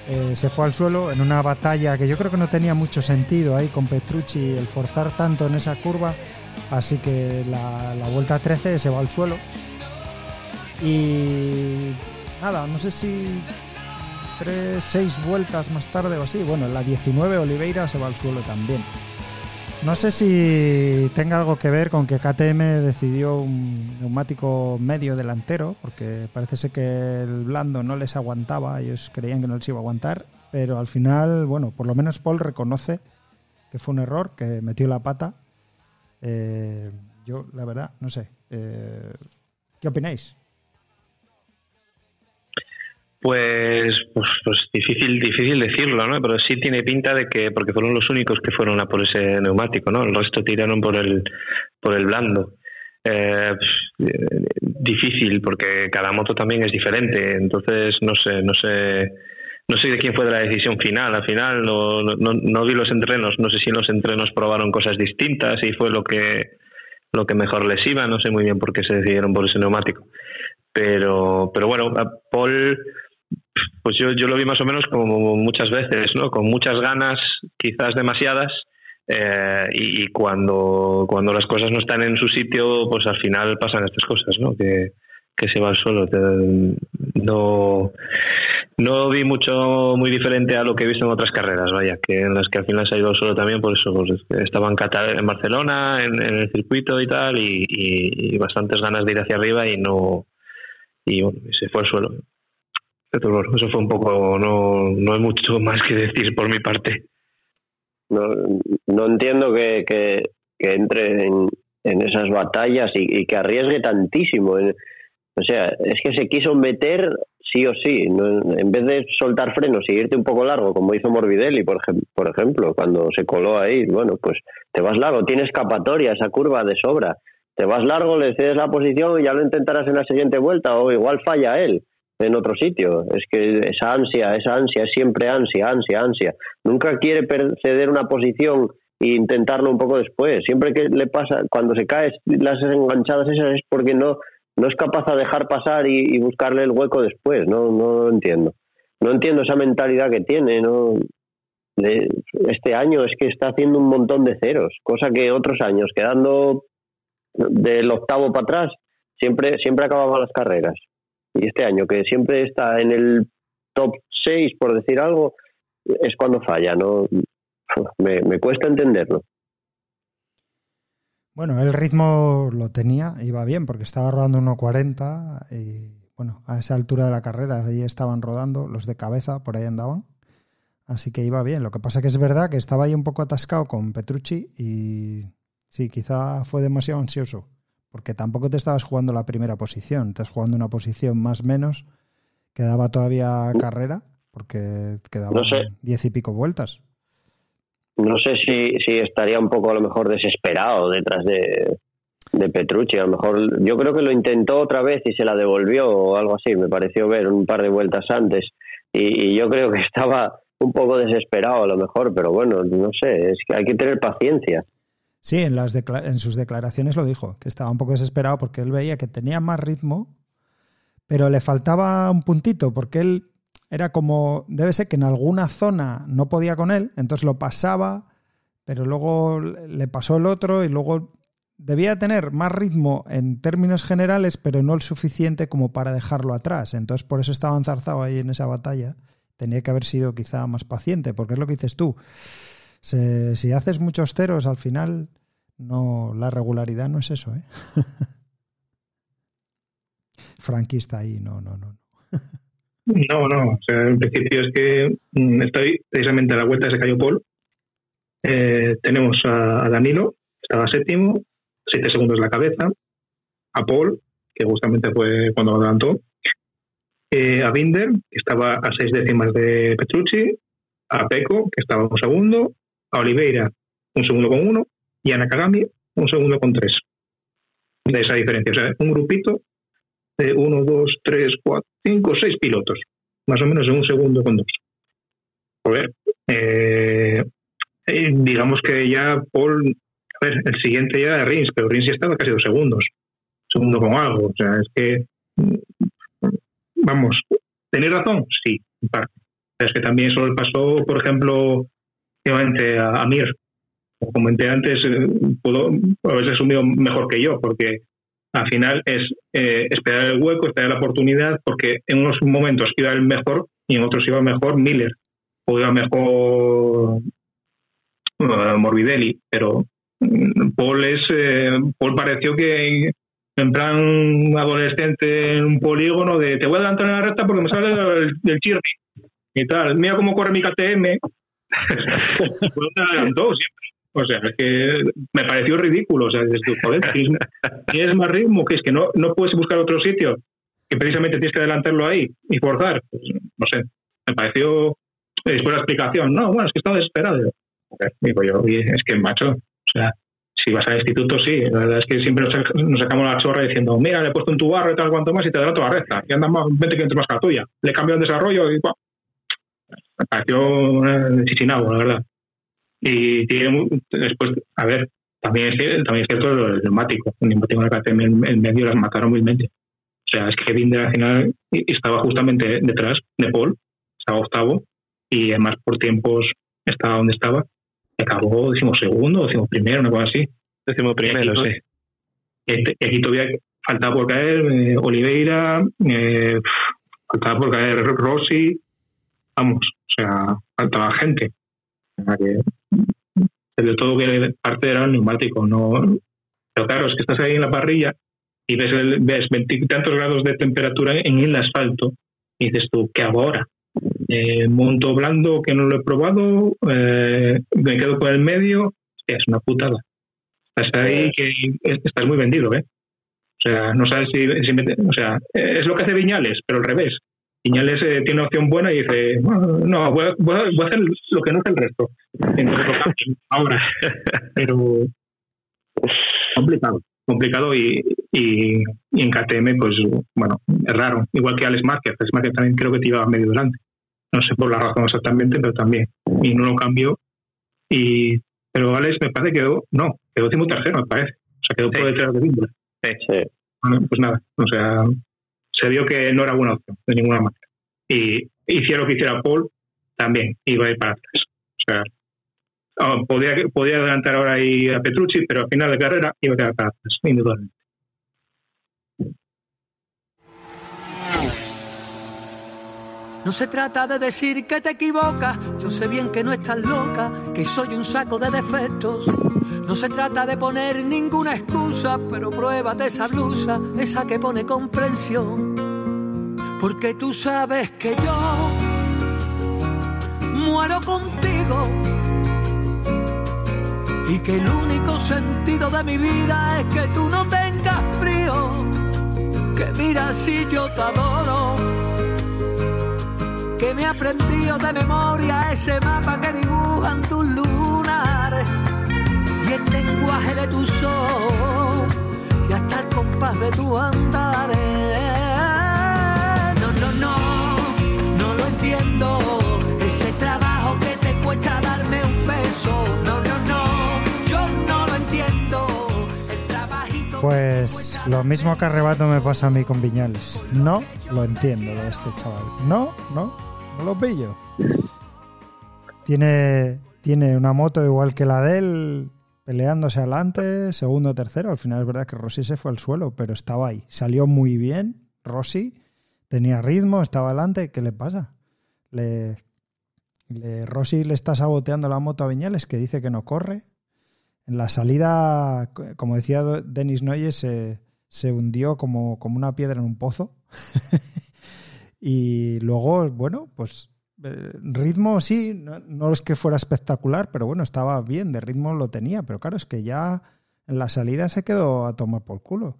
Speaker 1: eh, se fue al suelo en una batalla que yo creo que no tenía mucho sentido ahí con Petrucci el forzar tanto en esa curva, así que la, la vuelta 13 se va al suelo. Y nada, no sé si tres, seis vueltas más tarde o así, bueno, en la 19 Oliveira se va al suelo también. No sé si tenga algo que ver con que KTM decidió un neumático medio delantero, porque parece ser que el blando no les aguantaba, ellos creían que no les iba a aguantar, pero al final, bueno, por lo menos Paul reconoce que fue un error, que metió la pata. Eh, yo, la verdad, no sé. Eh, ¿Qué opináis?
Speaker 4: Pues, pues, pues, difícil, difícil decirlo, ¿no? Pero sí tiene pinta de que, porque fueron los únicos que fueron a por ese neumático, ¿no? El resto tiraron por el, por el blando. Eh, difícil, porque cada moto también es diferente. Entonces, no sé, no sé, no sé de quién fue la decisión final. Al final no, no, no vi los entrenos, no sé si en los entrenos probaron cosas distintas y fue lo que, lo que mejor les iba. No sé muy bien por qué se decidieron por ese neumático. Pero, pero bueno, Paul pues yo, yo lo vi más o menos como muchas veces, ¿no? Con muchas ganas, quizás demasiadas, eh, y, cuando, cuando las cosas no están en su sitio, pues al final pasan estas cosas, ¿no? Que, se va al suelo. No, no vi mucho muy diferente a lo que he visto en otras carreras, vaya, que en las que al final se ha ido al suelo también, por eso pues, estaba en, en Barcelona, en, el circuito y tal, y, y, bastantes ganas de ir hacia arriba y no y bueno, se fue al suelo eso fue un poco, no, no hay mucho más que decir por mi parte.
Speaker 2: No, no entiendo que, que, entre en, esas batallas y, que arriesgue tantísimo. O sea, es que se quiso meter sí o sí. En vez de soltar frenos y irte un poco largo, como hizo Morbidelli, por, por ejemplo, cuando se coló ahí, bueno, pues te vas largo, tienes escapatoria, esa curva de sobra. Te vas largo, le cedes la posición y ya lo intentarás en la siguiente vuelta, o igual falla él en otro sitio. Es que esa ansia, esa ansia es siempre ansia, ansia, ansia. Nunca quiere ceder una posición e intentarlo un poco después. Siempre que le pasa, cuando se cae las enganchadas esas es porque no, no es capaz de dejar pasar y, buscarle el hueco después. No, no entiendo. No entiendo esa mentalidad que tiene. No, este año es que está haciendo un montón de ceros, cosa que otros años, quedando del octavo para atrás, siempre, siempre acababan las carreras. Y este año, que siempre está en el top 6, por decir algo, es cuando falla, ¿no? Me, cuesta entenderlo.
Speaker 1: Bueno, el ritmo lo tenía, iba bien, porque estaba rodando 1.40 y, bueno, a esa altura de la carrera, ahí estaban rodando, los de cabeza, por ahí andaban. Así que iba bien. Lo que pasa que es verdad que estaba ahí un poco atascado con Petrucci y sí, quizá fue demasiado ansioso porque tampoco te estabas jugando la primera posición, estás jugando una posición más menos, quedaba todavía carrera, porque quedaban diez y pico vueltas.
Speaker 2: No sé si, si estaría un poco a lo mejor desesperado detrás de, de Petrucci. A lo mejor yo creo que lo intentó otra vez y se la devolvió o algo así. Me pareció ver un par de vueltas antes y, y, yo creo que (laughs) estaba un poco desesperado a lo mejor, pero bueno, no sé, es que hay que tener paciencia.
Speaker 1: Sí, en, las en sus declaraciones lo dijo, que estaba un poco desesperado porque él veía que tenía más ritmo, pero le faltaba un puntito, porque él era como, debe ser que en alguna zona no podía con él, entonces lo pasaba, pero luego le pasó el otro y luego debía tener más ritmo en términos generales, pero no el suficiente como para dejarlo atrás. Entonces por eso estaba enzarzado ahí en esa batalla. Tenía que haber sido quizá más paciente, porque es lo que dices tú si haces muchos ceros, al final no la regularidad no es eso, ¿eh? (laughs) Frankie está ahí, no, no, no. (laughs)
Speaker 3: No, no, o sea, en principio es que mm, estoy precisamente a la vuelta de ese cayó Paul. Eh, tenemos a, Danilo, estaba séptimo, siete segundos la cabeza, a Paul, que justamente fue cuando lo adelantó, eh, a Binder, que estaba a seis décimas de Petrucci, a Peco, que estaba un segundo, a Oliveira un segundo con uno y a Nakagami un segundo con tres. De esa diferencia. O sea, un grupito de uno, dos, tres, cuatro, cinco, seis pilotos. más o menos en un segundo con dos. Joder, eh, eh, digamos que ya Paul, a ver, el siguiente ya era Rins, pero Rins ya estaba casi dos segundos, segundo con algo, o sea, es que, mm, vamos, ¿tenéis razón? Sí, parte. Es que también eso le pasó, por ejemplo, a, a Mir. Como comenté antes, eh, pudo haberse asumido mejor que yo, porque al final es eh, esperar el hueco, esperar la oportunidad, porque en unos momentos iba el mejor y en otros iba mejor Miller, o iba mejor Morbidelli, pero mm, Paul es eh, Paul pareció que en plan adolescente en un polígono de te voy a adelantar en la recta porque me sale el, el chirri y tal, mira cómo corre mi KTM (laughs) pues adelantó siempre o sea, es que me pareció ridículo. O sea, dices joder, tienes más ritmo, que es que no, no puedes buscar otro sitio, que precisamente tienes que adelantarlo ahí y forzar. Pues, no sé, me pareció, después la explicación, no, bueno, es que estaba desesperado. Digo yo, es que macho, o sea, si vas al instituto, sí, la verdad es que siempre nos, sacamos la chorra diciendo, mira, le he puesto un tubarro y tal cuanto más y te adelanto la recta, y andas más 20 kilómetros más que la tuya. Le cambio el desarrollo y, me pareció necesitado, la verdad. Y tiene, después, a ver, también es, también es cierto lo del neumático. El neumático en el en el medio las mataron mente O sea, es que Binder al final estaba justamente detrás de Paul, estaba octavo, y además por tiempos estaba donde estaba. Y acabó, decimos segundo, decimos primero, una cosa así.
Speaker 4: Decimos primero, sí.
Speaker 3: Aquí todavía faltaba por caer eh, Oliveira, eh, faltaba por caer Rossi, vamos, o sea, faltaba gente. De todo que parte era el neumático, no. Pero claro, es que estás ahí en la parrilla y ves, el, ves tantos grados de temperatura en el asfalto y dices tú, ¿qué hago ahora? Eh, monto blando que no lo he probado, eh, me quedo por el medio, es una putada. Estás ahí que estás muy vendido, ¿eh? O sea, no sabes si, o sea, es lo que hace Viñales, pero al revés. Viñales eh, tiene una opción buena y dice, no, voy a, hacer lo que no hace el resto. ahora. (laughs) Pero complicado, complicado y, y, en KTM, pues bueno, es raro. Igual que Alex Márquez, Alex Márquez también creo que te iba medio delante. No sé por la razón exactamente, pero también. Y no lo cambió. Y, pero Alex me parece que quedó, no, quedó tercero, me parece. O sea, quedó por detrás de Wimbledon. Sí. pues nada, o sea, se vio que no era buena opción de ninguna manera. Y hiciera lo que hiciera Paul, también iba a ir para atrás. O sea, ah, podía, podía adelantar ahora ahí a Petrucci, pero al final de carrera iba a quedar para atrás, indudablemente.
Speaker 6: No se trata de decir que te equivocas, yo sé bien que no estás loca, que soy un saco de defectos. No se trata de poner ninguna excusa, pero pruébate esa blusa, esa que pone comprensión. Porque tú sabes que yo muero contigo y que el único sentido de mi vida es que tú no tengas frío. Que mira si yo te adoro que me aprendido de memoria ese mapa que dibujan tus lunares y el lenguaje de tus ojos y hasta el compás de tu andares. No, no, no, no lo entiendo. Ese trabajo que te cuesta darme un beso. No, no, no, yo no lo entiendo. El trabajito.
Speaker 1: Pues lo mismo que arrebato me pasa a mí con Viñales. No lo entiendo de este chaval. No, no, no lo pillo. Tiene, tiene una moto igual que la de él, peleándose adelante, segundo, tercero. Al final es verdad que Rossi se fue al suelo, pero estaba ahí. Salió muy bien, Rossi. Tenía ritmo, estaba adelante. ¿Qué le pasa? Le, Rossi le está saboteando la moto a Viñales, que dice que no corre. En la salida, como decía Denis Noyes, se, se hundió como, como una piedra en un pozo. (laughs) Y luego, bueno, pues eh, ritmo sí, no, es que fuera espectacular, pero bueno, estaba bien, de ritmo lo tenía, pero claro, es que ya en la salida se quedó a tomar por culo.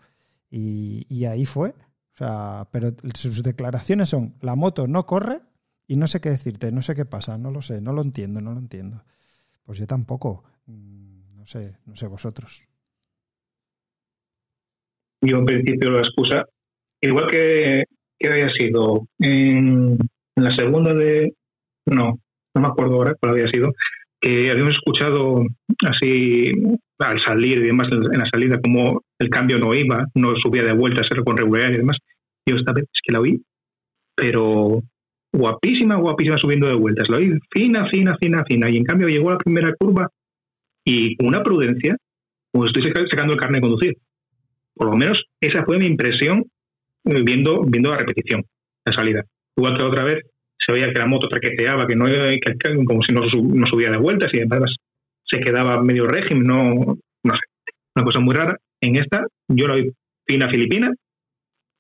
Speaker 1: Y, ahí fue. O sea, pero sus declaraciones son, la moto no corre y no sé qué decirte, no sé qué pasa, no lo sé, no lo entiendo, no lo entiendo. Pues yo tampoco, mm, no sé, no sé vosotros.
Speaker 3: Yo en principio la excusa, igual que que había sido en, en la segunda de, no, no me acuerdo ahora cuál había sido, que habíamos escuchado así al salir y demás en la salida como el cambio no iba, no subía de vuelta, era con regularidad y demás. Yo esta vez es que la oí, pero guapísima, guapísima subiendo de vueltas. La oí fina, fina, fina, fina. Y en cambio llegó a la primera curva y con una prudencia, pues estoy sacando el carne de conducir. Por lo menos esa fue mi impresión eh, viendo, viendo la repetición, la salida. Igual que otra vez se veía que la moto traqueteaba, que no que, como si no, subía de vueltas y además se quedaba medio régimen, no, no sé, una cosa muy rara. En esta, yo la vi fina filipina,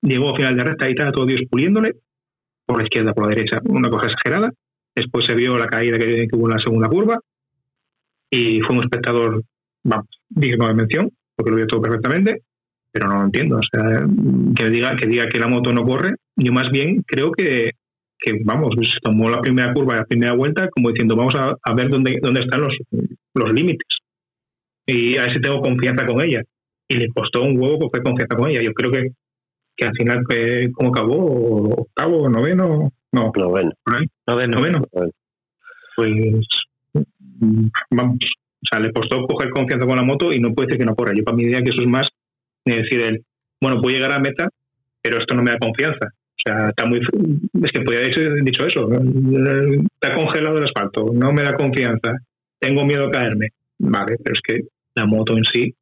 Speaker 3: llegó a final de recta y estaba todo Dios puliéndole, por la izquierda, por la derecha, una cosa exagerada. Después se vio la caída que, hubo en la segunda curva y fue un espectador, vamos, digno de mención, porque lo vio todo perfectamente, pero no lo entiendo. O sea, que diga que, diga que la moto no corre, yo más bien creo que, que vamos, se tomó la primera curva, la primera vuelta, como diciendo, vamos a, ver dónde, dónde están los, los límites. Y a ver si tengo confianza con ella. Y le costó un huevo coger confianza con ella. Yo creo que, que al final, ¿cómo acabó? ¿Octavo, noveno? No,
Speaker 2: noveno.
Speaker 3: Noveno. noveno. Pues, vamos, o sea, le costó coger confianza con la moto y no puede decir que no corra. Yo para mi idea que eso es más decir él, bueno, puedo llegar a meta, pero esto no me da confianza. O sea, está muy. Es que podría haber dicho eso. Está congelado el asfalto, no me da confianza, tengo miedo a caerme. Vale, pero es que la moto en sí,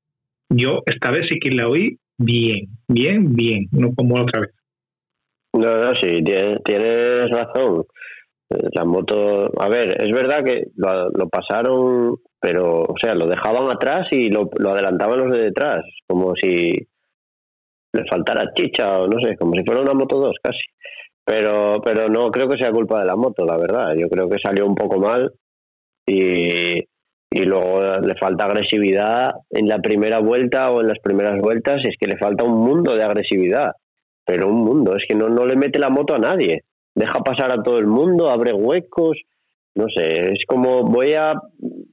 Speaker 3: yo esta vez sí que la oí bien, bien, bien, no como la otra vez.
Speaker 2: No, no, sí, tienes, razón. La moto, a ver, es verdad que lo, pasaron, pero, o sea, lo dejaban atrás y lo, adelantaban los de detrás, como si le faltara chicha o no sé, como si fuera una moto 2 casi. Pero, pero no creo que sea culpa de la moto, la verdad. Yo creo que salió un poco mal y, y luego le falta agresividad en la primera vuelta o en las primeras vueltas. Es que le falta un mundo de agresividad, pero un mundo. Es que no, no le mete la moto a nadie. Deja pasar a todo el mundo, abre huecos, no sé, es como voy a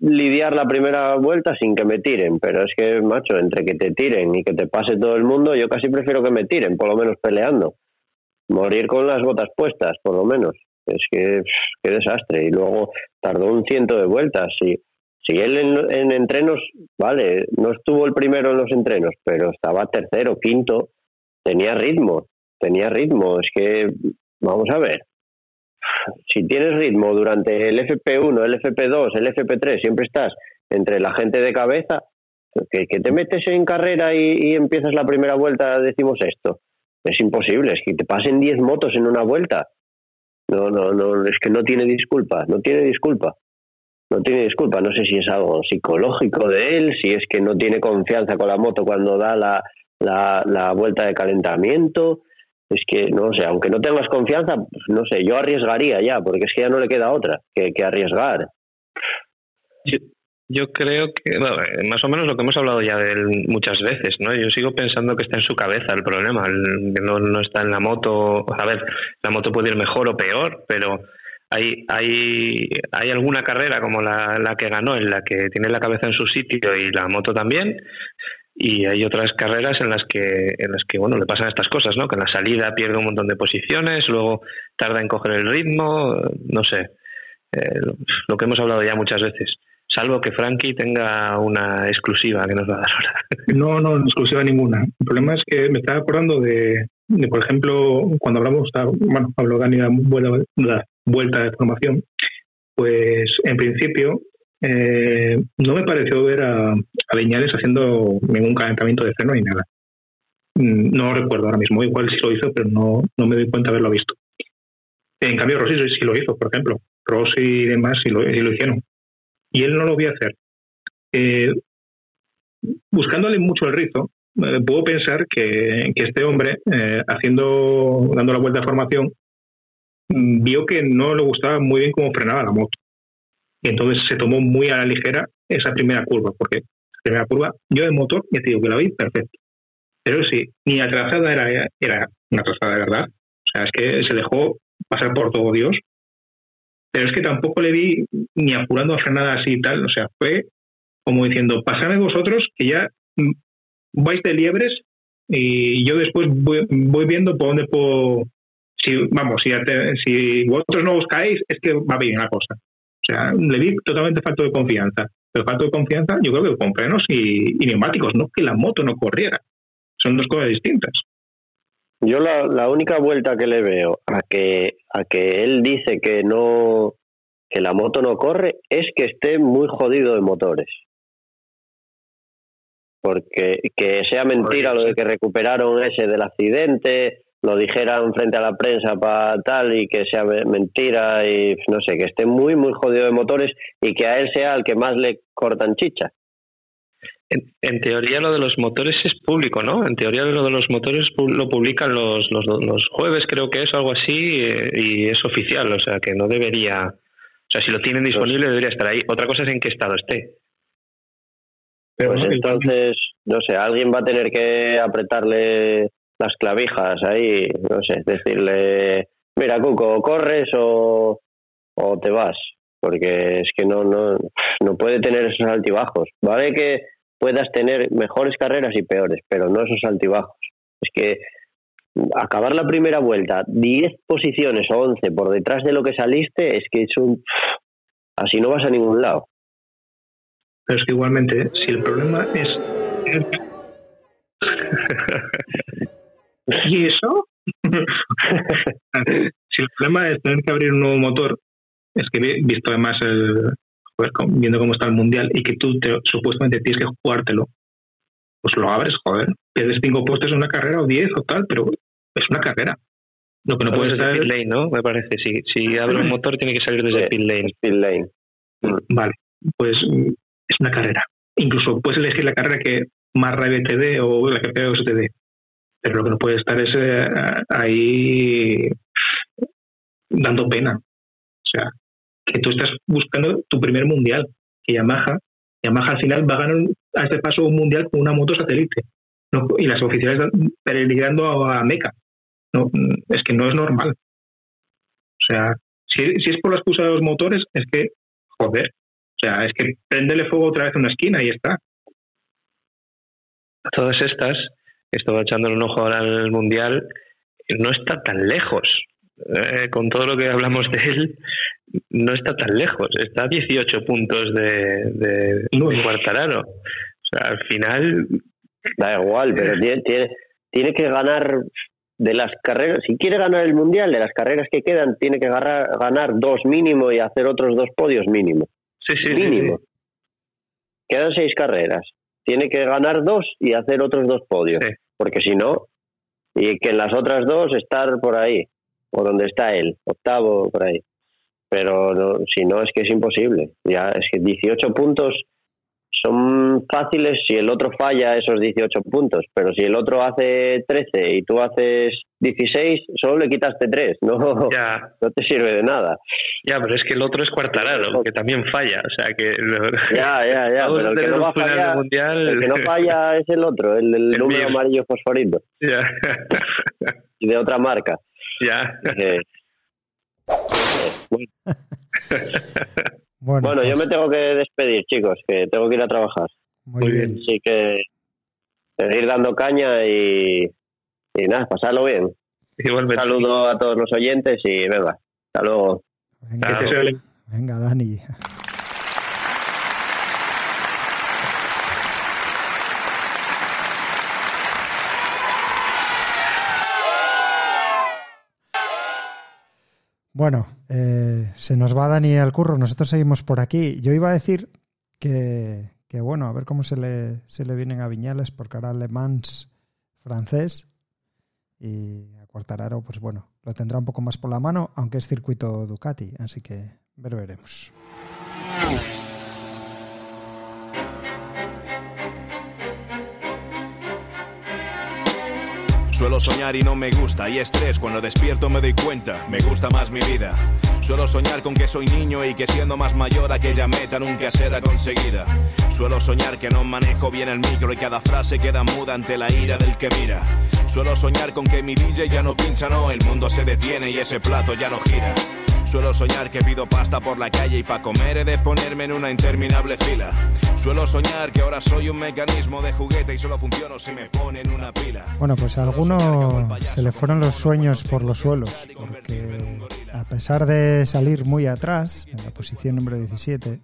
Speaker 2: lidiar la primera vuelta sin que me tiren, pero es que, macho, entre que te tiren y que te pase todo el mundo, yo casi prefiero que me tiren, por lo menos peleando. Morir con las botas puestas, por lo menos. Es que, qué desastre. Y luego tardó un ciento de vueltas. Si, si él en, en entrenos, vale, no estuvo el primero en los entrenos, pero estaba tercero, quinto, tenía ritmo, tenía ritmo. Es que, vamos a ver, si tienes ritmo durante el FP1, el FP2, el FP3, siempre estás entre la gente de cabeza, que, te metes en carrera y, empiezas la primera vuelta, decimos esto. Es imposible, es que te pasen 10 motos en una vuelta. No, no, no, es que no tiene disculpa, no tiene disculpa. No tiene disculpa, no sé si es algo psicológico de él, si es que no tiene confianza con la moto cuando da la, la, la vuelta de calentamiento, es que, no sé, aunque no tengas confianza, no sé, yo arriesgaría ya, porque es que ya no le queda otra que, arriesgar.
Speaker 4: Yo, creo que, más o menos lo que hemos hablado ya de él muchas veces, ¿no? Yo sigo pensando que está en su cabeza el problema, que no, no está en la moto. A ver, la moto puede ir mejor o peor, pero hay, hay, hay alguna carrera como la, la que ganó, en la que tiene la cabeza en su sitio y la moto también, y hay otras carreras en las que en las que bueno le pasan estas cosas no que en la salida pierde un montón de posiciones luego tarda en coger el ritmo no sé. Eh, lo que hemos hablado ya muchas veces. Salvo que Frankie tenga una exclusiva que nos va a dar ahora. (laughs)
Speaker 3: No no exclusiva ninguna. El problema es que me estaba acordando de, por ejemplo cuando hablamos bueno hablo Dani de la vuelta de formación pues en principio eh, no me pareció ver a, a Viñales haciendo ningún calentamiento de freno ni nada. Mm, no recuerdo ahora mismo, igual sí lo hizo, pero no, no me doy cuenta de haberlo visto. En cambio, Rossi sí lo hizo, por ejemplo. Rossi y demás sí lo, lo hicieron. Y él no lo voy a hacer. Eh, buscándole mucho el rizo, eh, puedo pensar que, que este hombre, haciendo, dando la vuelta de formación, mm, vio que no le gustaba muy bien cómo frenaba la moto. Y entonces se tomó muy a la ligera esa primera curva, porque la primera curva, yo de motor, ya te digo que la vi perfecto. Pero sí, ni la trazada era, era una trazada de verdad. O sea, es que se dejó pasar por todo Dios. Pero es que tampoco le vi ni apurando a frenada así y tal. O sea, fue como diciendo, pasadme vosotros que ya vais de liebres y yo después voy, voy viendo por dónde puedo, si, vamos, si, si vosotros no caéis, es que va bien la cosa. O sea, le vi totalmente falta de confianza. Pero falta de confianza, yo creo que con frenos y, neumáticos, no que la moto no corriera. Son dos cosas distintas.
Speaker 2: Yo la, la, única vuelta que le veo a que a que él dice que no que la moto no corre es que esté muy jodido de motores. Porque que sea mentira lo de que recuperaron ese del accidente, lo dijeran frente a la prensa para tal y que sea mentira y no sé, que esté muy, muy jodido de motores y que a él sea el que más le cortan chicha.
Speaker 4: En, teoría lo de los motores es público, ¿no? En teoría lo de los motores lo publican los, los, los jueves, creo que es algo así, eh, y es oficial, o sea que no debería, o sea, si lo tienen disponible debería estar ahí. Otra cosa es en qué estado esté.
Speaker 2: Pero pues entonces, no sé, alguien va a tener que apretarle las clavijas ahí, no sé, decirle, mira, Cuco, corres o, o te vas, porque es que no, no, no puede tener esos altibajos. Vale que puedas tener mejores carreras y peores, pero no esos altibajos. Es que acabar la primera vuelta 10 posiciones o 11 por detrás de lo que saliste es que es un... Así no vas a ningún lado.
Speaker 3: Pero es que igualmente, si el problema es... (laughs) ¿Y eso? (laughs) si el problema es tener que abrir un nuevo motor, es que visto además el, viendo cómo está el mundial y que tú te, supuestamente tienes que jugártelo, pues lo abres, joder. Pierdes cinco puestos en una carrera o diez o tal, pero es una carrera.
Speaker 4: Lo que no puede estar. Pit lane, ¿no? Me parece. Si, si abre un motor, tiene que salir desde pit lane.
Speaker 2: Pit lane.
Speaker 3: Vale, pues es una carrera. Incluso puedes elegir la carrera que más rabia te dé o la que peor te dé. Pero lo que no puede estar es eh, ahí dando pena. O sea, que tú estás buscando tu primer mundial, que Yamaha, Yamaha al final va a ganar a este paso un mundial con una moto satélite. y las oficiales peligrando a, Meca. No, es que no es normal. O sea, si, si, es por la excusa de los motores, es que, joder, o sea, es que prendele fuego otra vez una esquina y ya está.
Speaker 4: Todas estas, estaba echándole un ojo ahora al Mundial, no está tan lejos. Eh, con todo lo que hablamos de él, no está tan lejos, está a 18 puntos de, de, Cuartararo. O sea, al final.
Speaker 2: Da igual, pero tiene, tiene, que ganar de las carreras, si quiere ganar el mundial, de las carreras que quedan, tiene que ganar, ganar dos mínimo y hacer otros dos podios mínimo.
Speaker 4: Sí, sí,
Speaker 2: mínimo. Quedan seis carreras. Tiene que ganar dos y hacer otros dos podios. Porque si no, y que las otras dos estar por ahí, o donde está él, octavo, por ahí pero si no es que es imposible. Ya es que 18 puntos son fáciles si el otro falla esos 18 puntos, pero si el otro hace 13 y tú haces 16, solo le quitaste 3, no, no te sirve de nada.
Speaker 4: Ya, pero es que el otro es Cuartararo, que también falla, o sea que...
Speaker 2: Ya, ya, ya, (laughs) pero el que, no va fallar, mundial... el que no (laughs) falla es el otro, el, el, número amarillo fosforito.
Speaker 4: Ya.
Speaker 2: y de otra marca.
Speaker 4: Ya. (laughs)
Speaker 2: Bueno, yo me pues- tengo que despedir, chicos, que tengo que ir a trabajar.
Speaker 1: Muy, bien.
Speaker 2: Así que seguir dando caña y, y nada, pasarlo bien. Un saludo a todos los oyentes y venga, hasta luego.
Speaker 1: venga Dani. Bueno, eh, se nos va Dani al curro, nosotros seguimos por aquí. Yo iba a decir que, que bueno, a ver cómo se le, se le vienen a Viñales, porque ahora Le Mans francés y a Cuartararo, pues bueno, lo tendrá un poco más por la mano, aunque es circuito Ducati, así que ver veremos.
Speaker 7: Suelo soñar y no me gusta, y estrés cuando despierto me doy cuenta, me gusta más mi vida. Suelo soñar con que soy niño y que siendo más mayor aquella meta nunca será conseguida. Suelo soñar que no manejo bien el micro y cada frase queda muda ante la ira del que mira. Suelo soñar con que mi DJ ya no pincha, no, el mundo se detiene y ese plato ya no gira. Suelo soñar que pido pasta por la calle y pa' comer he de ponerme en una interminable fila. Suelo soñar que ahora soy un mecanismo de juguete y solo funciono si me ponen una pila.
Speaker 1: Bueno, pues a alguno se le fueron los sueños por los suelos, porque a pesar de salir muy atrás, en la posición número 17,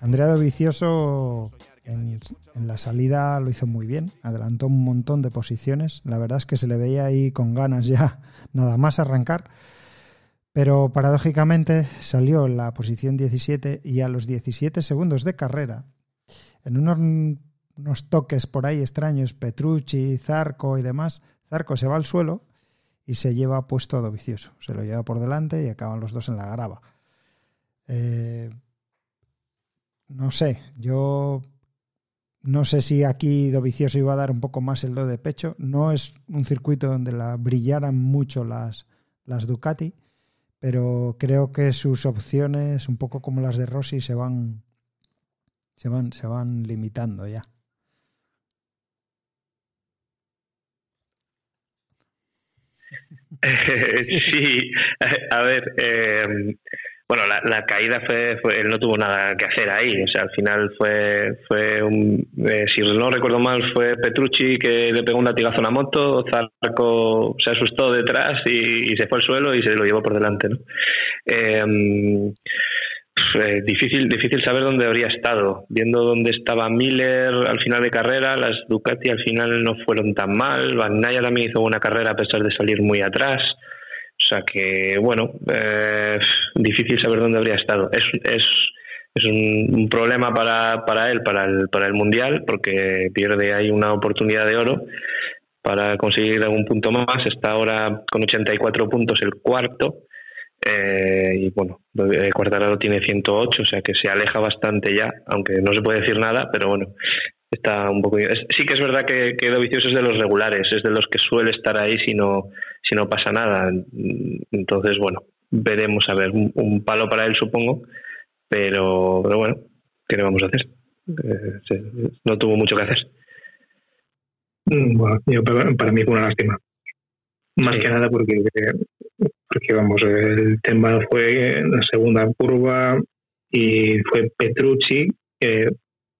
Speaker 1: Andrea Dovicioso en, la salida lo hizo muy bien, adelantó un montón de posiciones, la verdad es que se le veía ahí con ganas ya (laughs) nada más arrancar, pero paradójicamente salió en la posición 17 y a los 17 segundos de carrera, en unos, unos toques por ahí extraños, Petrucci, Zarco y demás, Zarco se va al suelo y se lleva puesto a Dovicioso, se lo lleva por delante y acaban los dos en la grava. Eh, no sé, yo no sé si aquí Dovicioso iba a dar un poco más el do de pecho. No es un circuito donde la brillaran mucho las, las Ducati, pero creo que sus opciones, un poco como las de Rossi, se van, se van, se van limitando ya. (laughs)
Speaker 4: sí, a ver, eh, bueno, la, la caída fue, fue, él no tuvo nada que hacer ahí, o sea, al final fue, fue un, eh, si no recuerdo mal, fue Petrucci que le pegó un latigazo a una moto, Zarco se asustó detrás y, se fue al suelo y se lo llevó por delante, ¿no? Eh, eh, difícil, difícil saber dónde habría estado. Viendo dónde estaba Miller al final de carrera, las Ducati al final no fueron tan mal. Van también hizo una carrera a pesar de salir muy atrás. O sea que, bueno, eh, difícil saber dónde habría estado. Es, es, es un, problema para, para él, para el, para el Mundial, porque pierde ahí una oportunidad de oro para conseguir algún punto más. Está ahora con 84 puntos el cuarto. Eh, y bueno, Cuartararo tiene 108, o sea que se aleja bastante ya, aunque no se puede decir nada, pero bueno, está un poco. Sí que es verdad que, que Dovicioso es de los regulares, es de los que suele estar ahí si no, si no pasa nada. Entonces, bueno, veremos a ver, un, un palo para él supongo, pero, pero bueno, ¿qué le vamos a hacer? Eh, no tuvo mucho que hacer.
Speaker 3: Bueno, yo, para mí fue una lástima. Más sí. que nada porque, porque, vamos, el tema fue en la segunda curva y fue Petrucci, que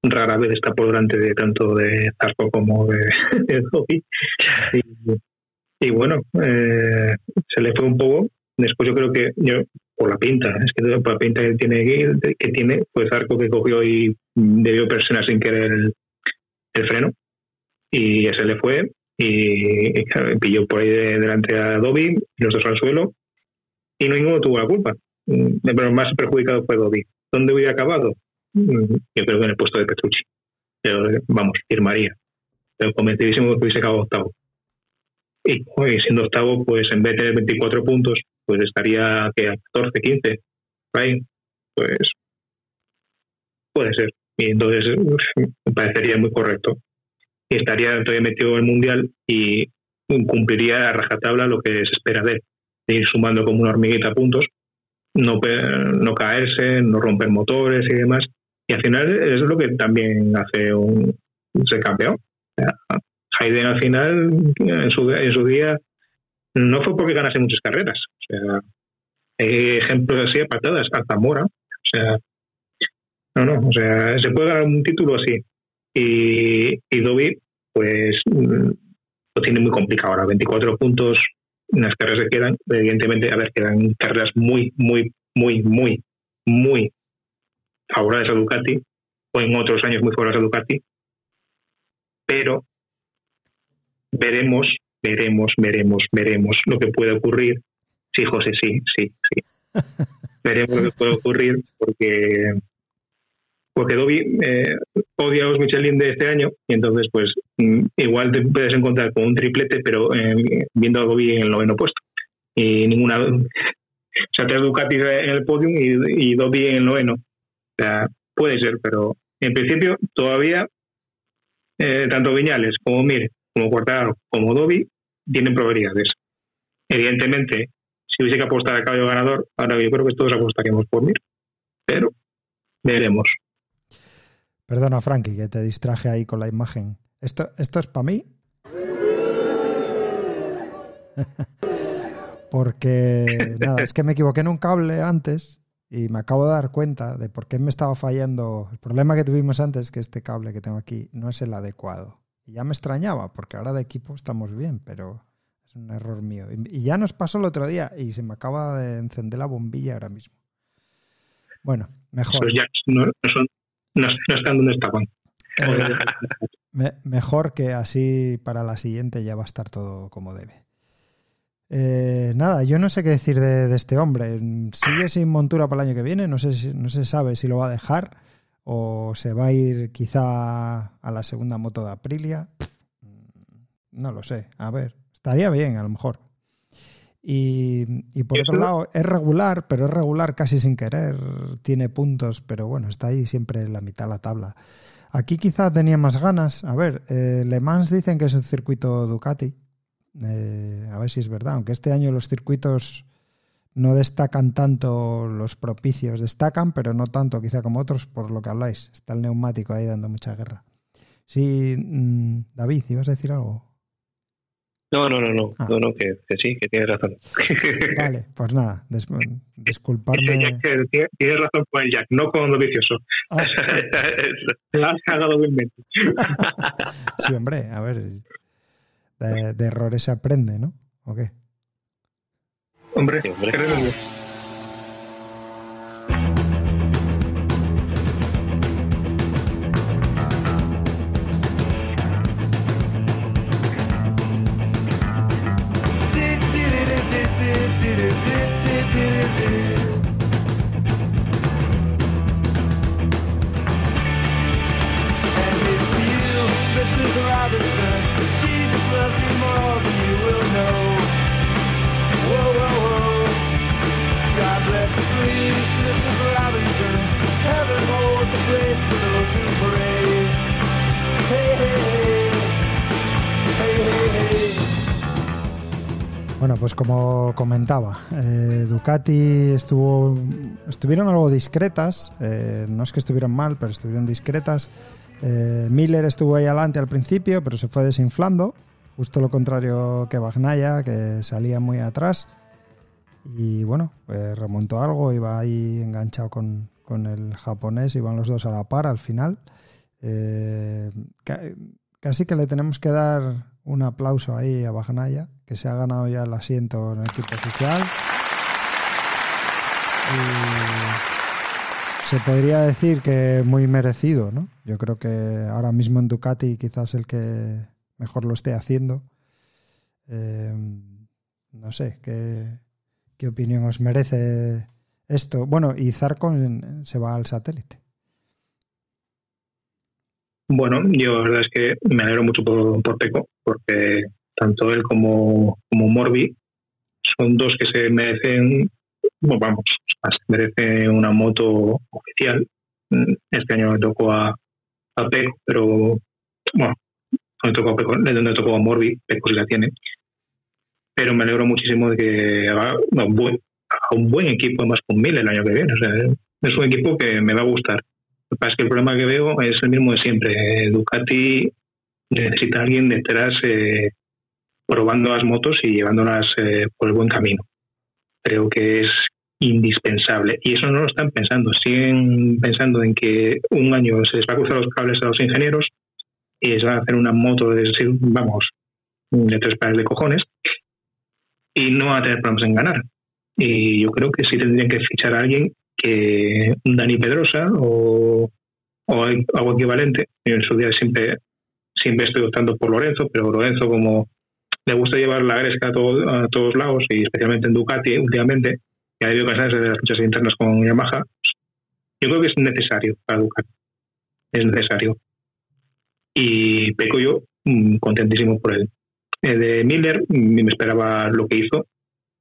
Speaker 3: rara vez está por delante de tanto de Zarco como de, (laughs) de Dobby. Y, (laughs) y, bueno, eh, se le fue un poco. Después yo creo que, yo por la pinta, es que por la pinta que tiene, que tiene pues Zarco que cogió y debió presionar sin querer el, freno y se le fue y, pilló por ahí de, delante a Dobby, los dos al suelo, y no ninguno tuvo la culpa. Pero el más perjudicado fue Dobby. ¿Dónde hubiera acabado? Yo creo que en el puesto de Petrucci. Pero, vamos, firmaría. Pero convencidísimo que hubiese acabado octavo. Y hoy, siendo octavo, pues en vez de tener 24 puntos, pues estaría que a 14, 15. Ahí, pues puede ser. Y entonces me parecería muy correcto y estaría todavía metido en el mundial y cumpliría a rajatabla lo que se espera de él, de ir sumando como una hormiguita puntos, no, no caerse, no romper motores y demás. Y al final es lo que también hace un ser campeón. Hayden al final, en su, día, no fue porque ganase muchas carreras. O sea, hay ejemplos así a patadas, a Zamora. O sea, no, no, o sea, se puede ganar un título así, y, y Dobby, pues lo tiene muy complicado ahora. 24 puntos en las carreras que quedan. Evidentemente, a ver, quedan carreras muy, muy, muy, muy, muy favorables a Ducati, o en otros años muy favorables a Ducati. Pero veremos, veremos, veremos, veremos lo que puede ocurrir. Sí, José, sí, sí, sí. (laughs) veremos lo que puede ocurrir porque porque Dobby eh, odia a los Michelin de este año y entonces pues mm, igual te puedes encontrar con un triplete pero eh, viendo a Dobby en el noveno puesto y ninguna o sea te Ducati en el podium y, y Dobby en el noveno o sea puede ser pero en principio todavía eh, tanto Viñales como Mir como Quartararo como Dobby tienen probabilidades evidentemente si hubiese que apostar a caballo ganador ahora yo creo que todos apostaríamos por Mir pero veremos
Speaker 1: Perdona, Frankie, que te distraje ahí con la imagen. ¿Esto, esto es para mí? (laughs) Porque, nada, es que me equivoqué en un cable antes y me acabo de dar cuenta de por qué me estaba fallando. El problema que tuvimos antes, que este cable que tengo aquí no es el adecuado. Y ya me extrañaba, porque ahora de equipo estamos bien, pero es un error mío. Y ya nos pasó el otro día y se me acaba de encender la bombilla ahora mismo. Bueno, mejor.
Speaker 3: Jacks no, no son, no, no están donde estaban.
Speaker 1: Eh, (laughs) me- mejor que así para la siguiente ya va a estar todo como debe. Eh, nada, yo no sé qué decir de, de este hombre. Sigue sin montura para el año que viene. No sé si, no se sabe si lo va a dejar o se va a ir quizá a la segunda moto de Aprilia. No lo sé. A ver, estaría bien a lo mejor. Y, y por otro lado, es regular, pero es regular casi sin querer. Tiene puntos, pero bueno, está ahí siempre en la mitad de la tabla. Aquí quizá tenía más ganas. A ver, eh, Le Mans dicen que es un circuito Ducati. Eh, a ver si es verdad, aunque este año los circuitos no destacan tanto los propicios, destacan, pero no tanto quizá como otros por lo que habláis. Está el neumático ahí dando mucha guerra. Sí, mm, David, ¿ibas a decir algo?
Speaker 4: No, no, no, no,
Speaker 1: Ah.
Speaker 4: no, no que, que sí, que tienes razón. (laughs)
Speaker 1: Vale, pues nada,
Speaker 3: Ese
Speaker 1: disculparme.
Speaker 3: Jack, tienes razón con el Jack, no con lo vicioso.
Speaker 1: Ah, (laughs)
Speaker 3: La has cagado vilmente. (laughs)
Speaker 1: sí, hombre, a ver, de, de errores se aprende, ¿no? ¿O qué?
Speaker 3: Hombre,
Speaker 4: hombre.
Speaker 1: Comentaba, eh, Ducati estuvo, estuvieron algo discretas, eh, no es que estuvieran mal, pero estuvieron discretas. Eh, Miller estuvo ahí adelante al principio, pero se fue desinflando, justo lo contrario que Bagnaya, que salía muy atrás. Y bueno, pues remontó algo, iba ahí enganchado con, con el japonés, iban los dos a la par al final. Eh, ca- casi que le tenemos que dar un aplauso ahí a Bagnaya, se ha ganado ya el asiento en el equipo oficial. Y se podría decir que muy merecido, ¿no? Yo creo que ahora mismo en Ducati quizás el que mejor lo esté haciendo. Eh, no sé, ¿qué, ¿qué opinión os merece esto? Bueno, y Zarcon se va al satélite.
Speaker 3: Bueno, yo la verdad es que me alegro mucho por, por Peco, porque tanto él como, como Morbi son dos que se merecen, bueno, vamos, se merecen una moto oficial. Mm, Este año le tocó a, a Peco, pero bueno, no le tocó a Peco, le tocó a Morbi, Peco sí la tiene. Pero me alegro muchísimo de que haga haga un buen equipo más con Miller el año que viene. O sea, es un equipo que me va a gustar. Lo que pasa es que el problema que veo es el mismo de siempre. Eh, Ducati necesita a alguien detrás eh, probando las motos y llevándolas eh, por el buen camino. Creo que es indispensable. Y eso no lo están pensando. Siguen pensando en que un año se les va a cruzar los cables a los ingenieros y les van a hacer una moto de, vamos, de tres pares de cojones y no van a tener problemas en ganar. Y yo creo que sí tendrían que fichar a alguien que Dani Pedrosa o, o algo equivalente. Yo en su día siempre, siempre estoy optando por Lorenzo, pero Lorenzo como le gusta llevar la gresca a, todo- a todos lados y especialmente en Ducati últimamente, que ha debido cansarse de las luchas internas con Yamaha, yo creo que es necesario para Ducati. Es necesario. Y Peco yo mm, contentísimo por él. Eh, de Miller mm, me esperaba lo que hizo,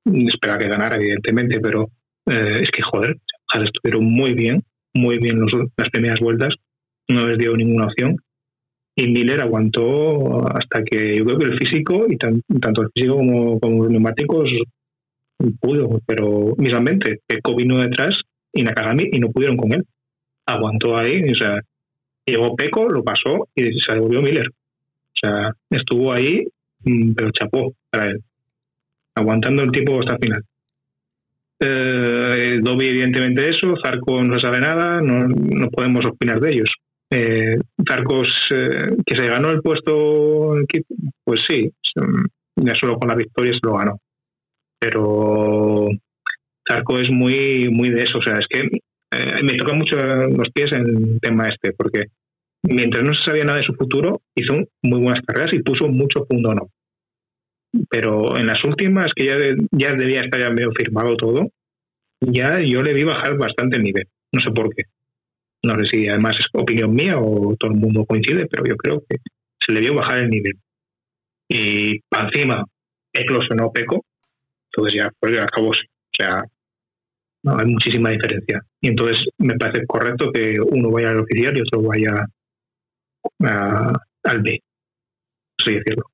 Speaker 3: Mm, esperaba que ganara evidentemente, pero eh, es que joder, estuvieron muy bien, muy bien los- las primeras vueltas, no les dio ninguna opción. Y Miller aguantó hasta que yo creo que el físico, y tan- tanto el físico como, los neumáticos, pudo, pero mismamente, Pecco vino detrás y Nakagami y no pudieron con él. Aguantó ahí, o sea, llegó Peco, lo pasó y se devolvió Miller. O sea, estuvo ahí, mm, pero chapó para él. aguantando el tipo hasta el final. Eh, Dobby, evidentemente, eso. Zarco no sabe nada, no, no podemos opinar de ellos. Eh, eh, que se ganó el puesto pues sí, ya solo con la victoria se lo ganó. Pero Zarco es muy, muy de eso. O sea, es que eh, me toca mucho los pies en el tema este, porque mientras no se sabía nada de su futuro, hizo muy buenas carreras y puso mucho punto no. Pero en las últimas, que ya, ya debía estar ya medio firmado todo, ya yo le vi bajar bastante el nivel. No sé por qué. No sé si además es opinión mía o todo el mundo coincide, pero yo creo que se le vio bajar el nivel. Y para encima eclosionó Peco, entonces ya pues acabó. O sea, no hay muchísima diferencia. Y entonces me parece correcto que uno vaya al oficial y otro vaya al B, así decirlo.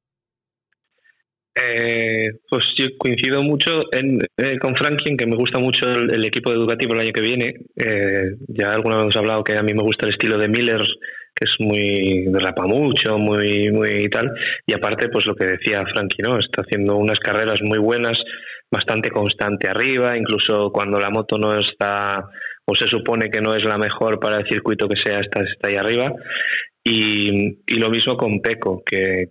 Speaker 4: Eh, pues yo coincido mucho en, eh, con Franklin, que me gusta mucho el, equipo educativo el año que viene. Eh, ya alguna vez hemos hablado que a mí me gusta el estilo de Miller, que es muy derrapa mucho, muy muy tal. Y aparte, pues lo que decía Frankie, ¿no? Está haciendo unas carreras muy buenas, bastante constante arriba, incluso cuando la moto no está o se supone que no es la mejor para el circuito que sea, está, está ahí arriba. Y, lo mismo con Peco, que,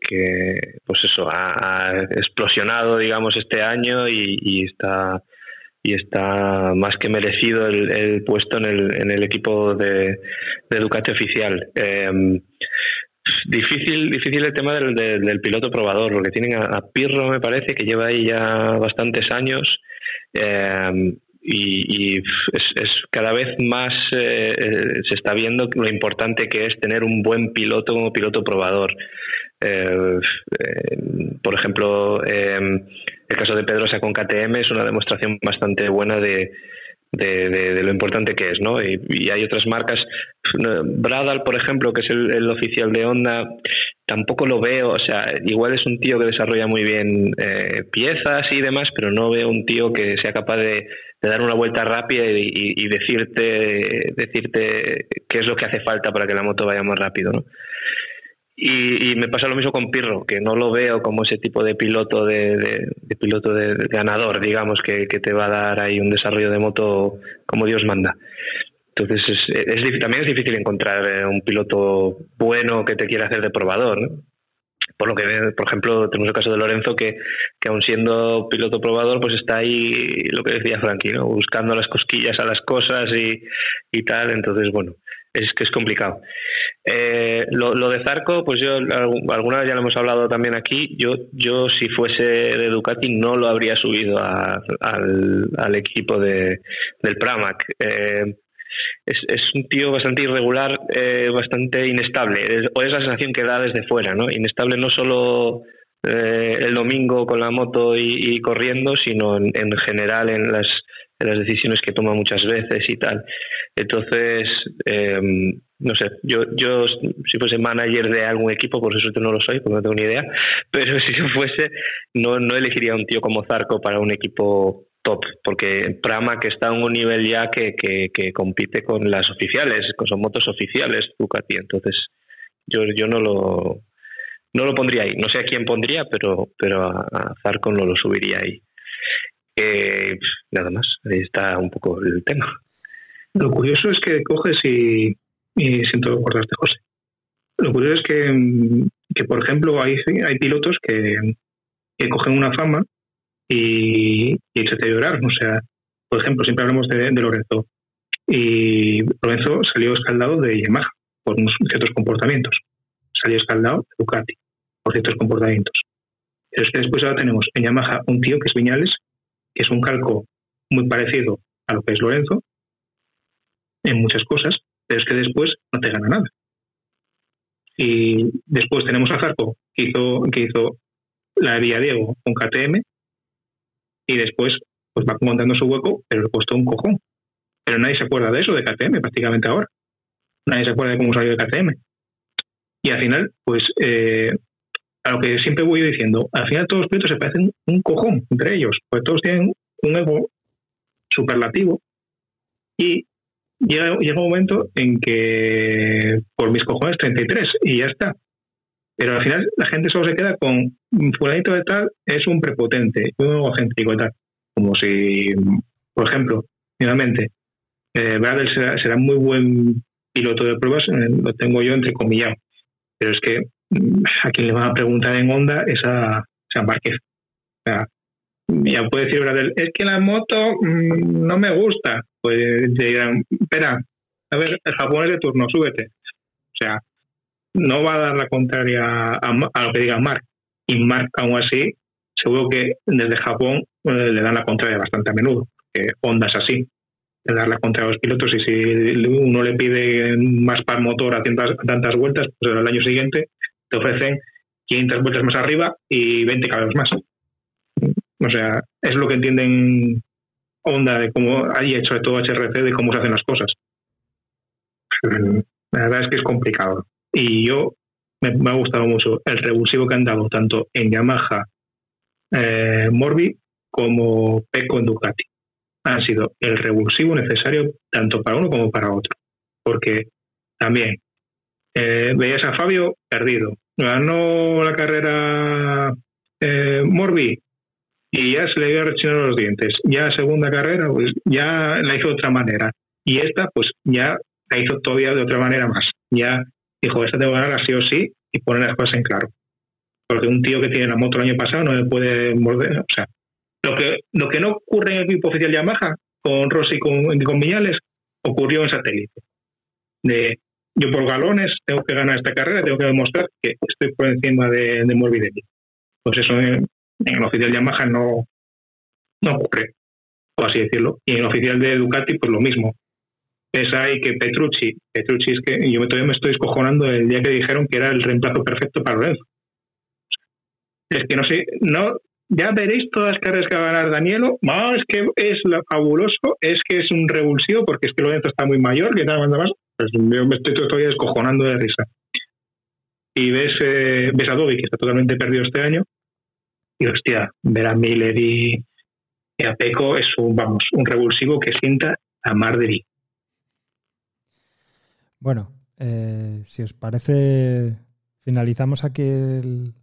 Speaker 4: pues eso, ha, explosionado, digamos, este año y, está y está más que merecido el, puesto en el, en el equipo de, de Ducati oficial. Em, difícil, difícil el tema del, piloto probador, porque tienen a, Pirro, me parece, que lleva ahí ya bastantes años. Eh, y, es, cada vez más eh, eh, se está viendo lo importante que es tener un buen piloto como piloto probador. Eh, por ejemplo, el caso de Pedrosa con KTM es una demostración bastante buena de, de, lo importante que es, ¿no? Y, hay otras marcas. Bradal, por ejemplo, que es el, oficial de Honda, tampoco lo veo, o sea, igual es un tío que desarrolla muy bien piezas y demás, pero no veo un tío que sea capaz de de dar una vuelta rápida y, decirte, decirte qué es lo que hace falta para que la moto vaya más rápido, ¿no? Y, me pasa lo mismo con Pirro, que no lo veo como ese tipo de piloto de, piloto de, ganador, digamos, que, te va a dar ahí un desarrollo de moto como Dios manda. Entonces es, también es difícil encontrar eh, un piloto bueno que te quiera hacer de probador. ¿no? Por lo que, por ejemplo, tenemos el caso de Lorenzo, que, que aun siendo piloto probador, pues está ahí, lo que decía Frankie, ¿no? buscando las cosquillas a las cosas y, y tal. Entonces, bueno, es que es complicado. Eh, lo, lo, de Zarco, pues yo alguna vez ya lo hemos hablado también aquí. Yo, yo si fuese de Ducati no lo habría subido al, al, equipo de, del Pramac. Eh, es, es un tío bastante irregular, eh, bastante inestable, o es la sensación que da desde fuera, ¿no? Inestable no solo eh, el domingo con la moto y, corriendo, sino en, general en las, en las decisiones que toma muchas veces y tal. Entonces, em, no sé, yo, yo si fuese manager de algún equipo, por eso no lo soy, porque no tengo ni idea, (laughs) pero si fuese, no, no elegiría un tío como Zarco para un equipo top, porque Prama que está en un nivel ya que, que, compite con las oficiales, con sus motos oficiales Ducati, entonces yo, yo no lo no lo pondría ahí, no sé a quién pondría, pero pero a, Zarco no lo subiría ahí. Eh, nada más, ahí está un poco el tema.
Speaker 3: Lo curioso es que coges y, y siento cortarte, José. Lo curioso es que, que por ejemplo, hay, hay pilotos que, que cogen una fama y, y se llorar. O sea, por ejemplo, siempre hablamos de, Lorenzo. Y Lorenzo salió escaldado de Yamaha por unos ciertos comportamientos. Salió escaldado de Ducati por ciertos comportamientos. Pero es que después ahora tenemos en Yamaha un tío que es Viñales, que es un calco muy parecido a lo que es Lorenzo en muchas cosas, pero es que después no te gana nada. Y después tenemos a Zarco, que hizo, que hizo la Vía Diego con KTM, y después pues va montando su hueco, pero le costó un cojón. Pero nadie se acuerda de eso, de KTM, prácticamente ahora. Nadie se acuerda de cómo salió de KTM. Y al final, pues, eh, a lo que siempre voy diciendo, al final todos los pilotos se parecen un cojón entre ellos, pues todos tienen un ego superlativo y llega, llega un momento en que por mis cojones 33 y ya está. Pero al final la gente solo se queda con fulanito de tal es un prepotente, un egocéntrico y tal. Como si, por ejemplo, nuevamente, eh, Bradley será, muy buen piloto de pruebas, eh, lo tengo yo entre comillas, pero es que mm, a quien le van a preguntar en Honda es a, Márquez. O sea, ya puede decir Bradley, es que la moto mmm, no me gusta. Pues dirán, espera, a ver, el japonés de turno, súbete. O sea, no va a dar la contraria a, a lo que diga Mark. Y Mark, aún así, seguro que desde Japón eh, le dan la contraria bastante a menudo, que Honda es así, de dar la contraria a los pilotos y si uno le pide más par motor a tantas, tantas vueltas, pues al año siguiente te ofrecen 500 vueltas más arriba y 20 caballos más. O sea, es lo que entienden Honda de cómo, hecho de todo HRC, de cómo se hacen las cosas. La verdad es que es complicado. Y yo me, ha gustado mucho el revulsivo que han dado tanto en Yamaha eh, Morbi como Pecco en Ducati. Han sido el revulsivo necesario tanto para uno como para otro. Porque también eh, veías a Fabio perdido. Ganó la carrera eh, Morbi y ya se le había rechinado los dientes. Ya segunda carrera, pues ya la hizo de otra manera. Y esta, pues ya la hizo todavía de otra manera más. Ya dijo, esta tengo que ganar así o sí y poner las cosas en claro. Porque un tío que tiene la moto el año pasado no me puede morder. O sea, lo que, lo que no ocurre en el equipo oficial Yamaha con Rossi y con, con Viñales ocurrió en satélite. De yo por galones tengo que ganar esta carrera, tengo que demostrar que estoy por encima de, de Morbidelli. Pues eso en, en, el oficial Yamaha no, no ocurre, por así decirlo. Y en el oficial de Ducati, pues lo mismo es ahí que Petrucci, Petrucci es que yo todavía me estoy escojonando el día que dijeron que era el reemplazo perfecto para Lorenzo. Es que no sé, no, ya veréis todas las carreras que va a ganar Danielo. No, es que es fabuloso, es que es un revulsivo porque es que Lorenzo está muy mayor, que tal, más. Pues yo me estoy todavía escojonando de risa. Y ves, eh, ves a Dobby, que está totalmente perdido este año, y hostia, ver a Miller y, a Peco es un, vamos, un revulsivo que sienta a mar de.
Speaker 1: Bueno, eh, si os parece, finalizamos aquí el,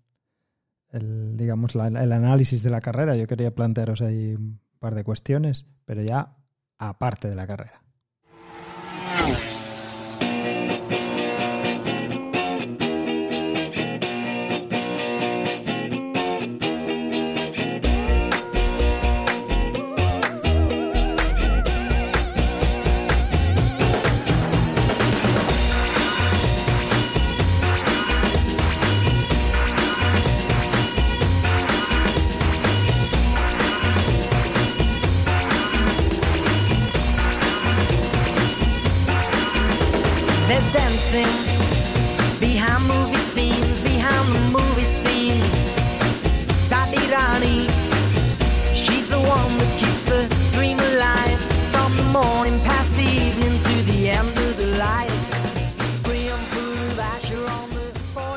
Speaker 1: el digamos, la, el análisis de la carrera. Yo quería plantearos ahí un par de cuestiones, pero ya aparte de la carrera.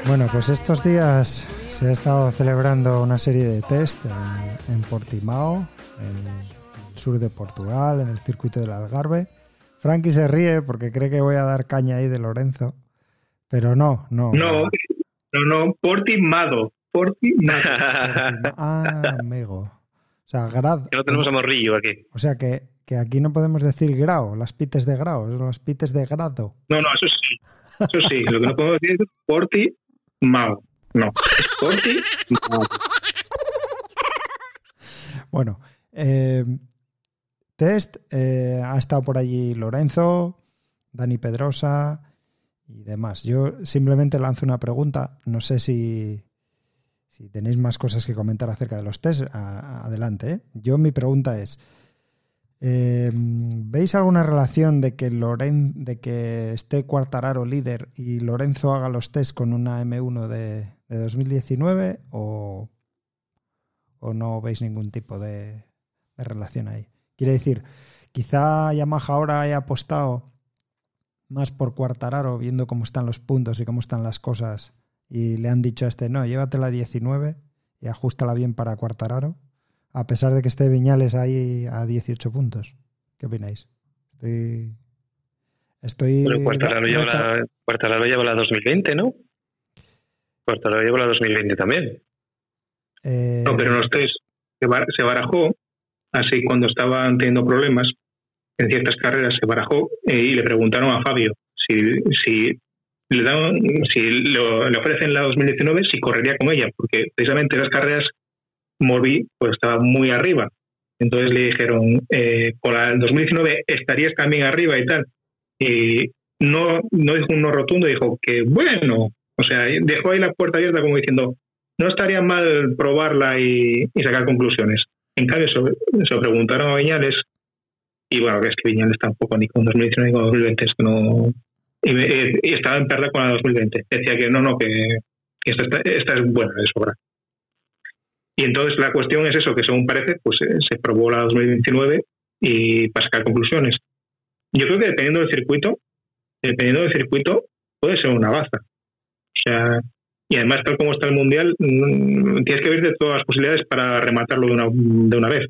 Speaker 1: Bueno, pues estos días se ha estado celebrando una serie de test en, en Portimao, en el sur de Portugal, en el circuito del Algarve. Frankie se ríe porque cree que voy a dar caña ahí de Lorenzo, pero no, no.
Speaker 3: No, no, no, Portimado. Portimado. (laughs)
Speaker 1: ah, amigo. O sea, grado.
Speaker 4: Que no tenemos a morrillo aquí.
Speaker 1: O sea que, que aquí no podemos decir grado, las pites de grado, las pites de grado.
Speaker 3: No, no, eso sí. Eso sí, lo que no podemos decir es Portimado. Mao. No, Sporty Mao.
Speaker 1: Bueno, eh, test, eh, ha estado por allí Lorenzo, Dani Pedrosa y demás. Yo simplemente lanzo una pregunta, no sé si, si tenéis más cosas que comentar acerca de los test, adelante. ¿eh? Yo mi pregunta es, eh, ¿Veis alguna relación de que, Loren, de que esté Cuartararo líder y Lorenzo haga los test con una M1 de, de 2019 o, o, no veis ningún tipo de, de, relación ahí? Quiere decir, quizá Yamaha ahora haya apostado más por Cuartararo viendo cómo están los puntos y cómo están las cosas y le han dicho a este, no, llévatela 19 y ajustala bien para Cuartararo a pesar de que esté Viñales ahí a 18 puntos. ¿Qué opináis? Estoy. Estoy.
Speaker 4: Cuartararo lleva, la, Cuartararo lleva la 2020, ¿no? Cuartararo llegó la 2020 también.
Speaker 3: Eh, no, pero los test se barajó, así cuando estaban teniendo problemas en ciertas carreras, se barajó eh, y le preguntaron a Fabio si, si le dan, si le ofrecen la 2019, si correría con ella, porque precisamente las carreras Morbi pues estaba muy arriba. Entonces le dijeron, eh, la 2019 estarías también arriba y tal. Y no, no dijo un no rotundo, dijo que bueno, o sea, dejó ahí la puerta abierta como diciendo, no estaría mal probarla y, sacar conclusiones. En cambio, se, preguntaron a Viñales y bueno, es que Viñales tampoco ni con 2019 ni con 2020, es que no... Y, estaba en perda con la 2020. Decía que no, no, que, esta, esta, es buena de sobra. Y entonces la cuestión es eso, que según parece, pues eh, se probó la 2029 y para sacar conclusiones. Yo creo que dependiendo del circuito, dependiendo del circuito, puede ser una baza. O sea, y además, tal como está el mundial, mm, tienes que ver todas las posibilidades para rematarlo de una, de una vez.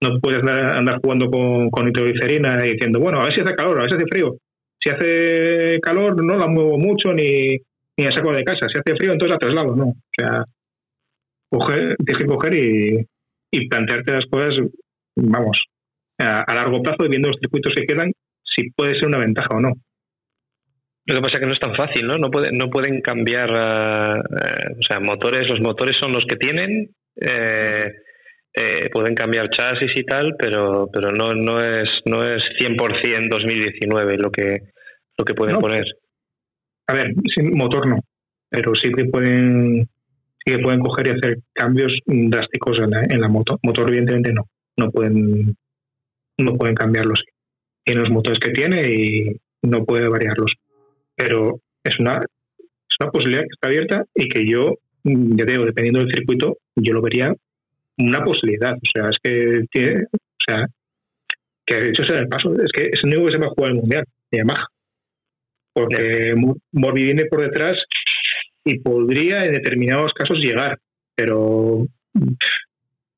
Speaker 3: No puedes andar, jugando con, con nitroglicerina y diciendo, bueno, a ver si hace calor, a ver si hace frío. Si hace calor, no la muevo mucho ni, ni la saco de casa. Si hace frío, entonces la traslado, ¿no? O sea, tienes que coger y, y plantearte las cosas, vamos, a, largo plazo viendo los circuitos que quedan, si puede ser una ventaja o no.
Speaker 4: Lo que pasa es que no es tan fácil, ¿no? No, puede, no pueden cambiar, eh, o sea, motores, los motores son los que tienen, eh, pueden cambiar chasis y tal, pero pero no no es no es 100% 2019 lo que lo que pueden poner.
Speaker 3: A ver, sin motor no, pero sí que pueden sí que pueden coger y hacer cambios drásticos en la, en la moto. Motor evidentemente no, no pueden no pueden cambiarlos. Tiene los motores que tiene y no puede variarlos pero es una, es una posibilidad que está abierta y que yo, ya digo, dependiendo del circuito, yo lo vería una posibilidad. O sea, es que tiene, o sea, que de hecho sea el paso, es que es el único que se va a jugar el mundial, de Yamaha. Porque Morbi viene por detrás y podría en determinados casos llegar, pero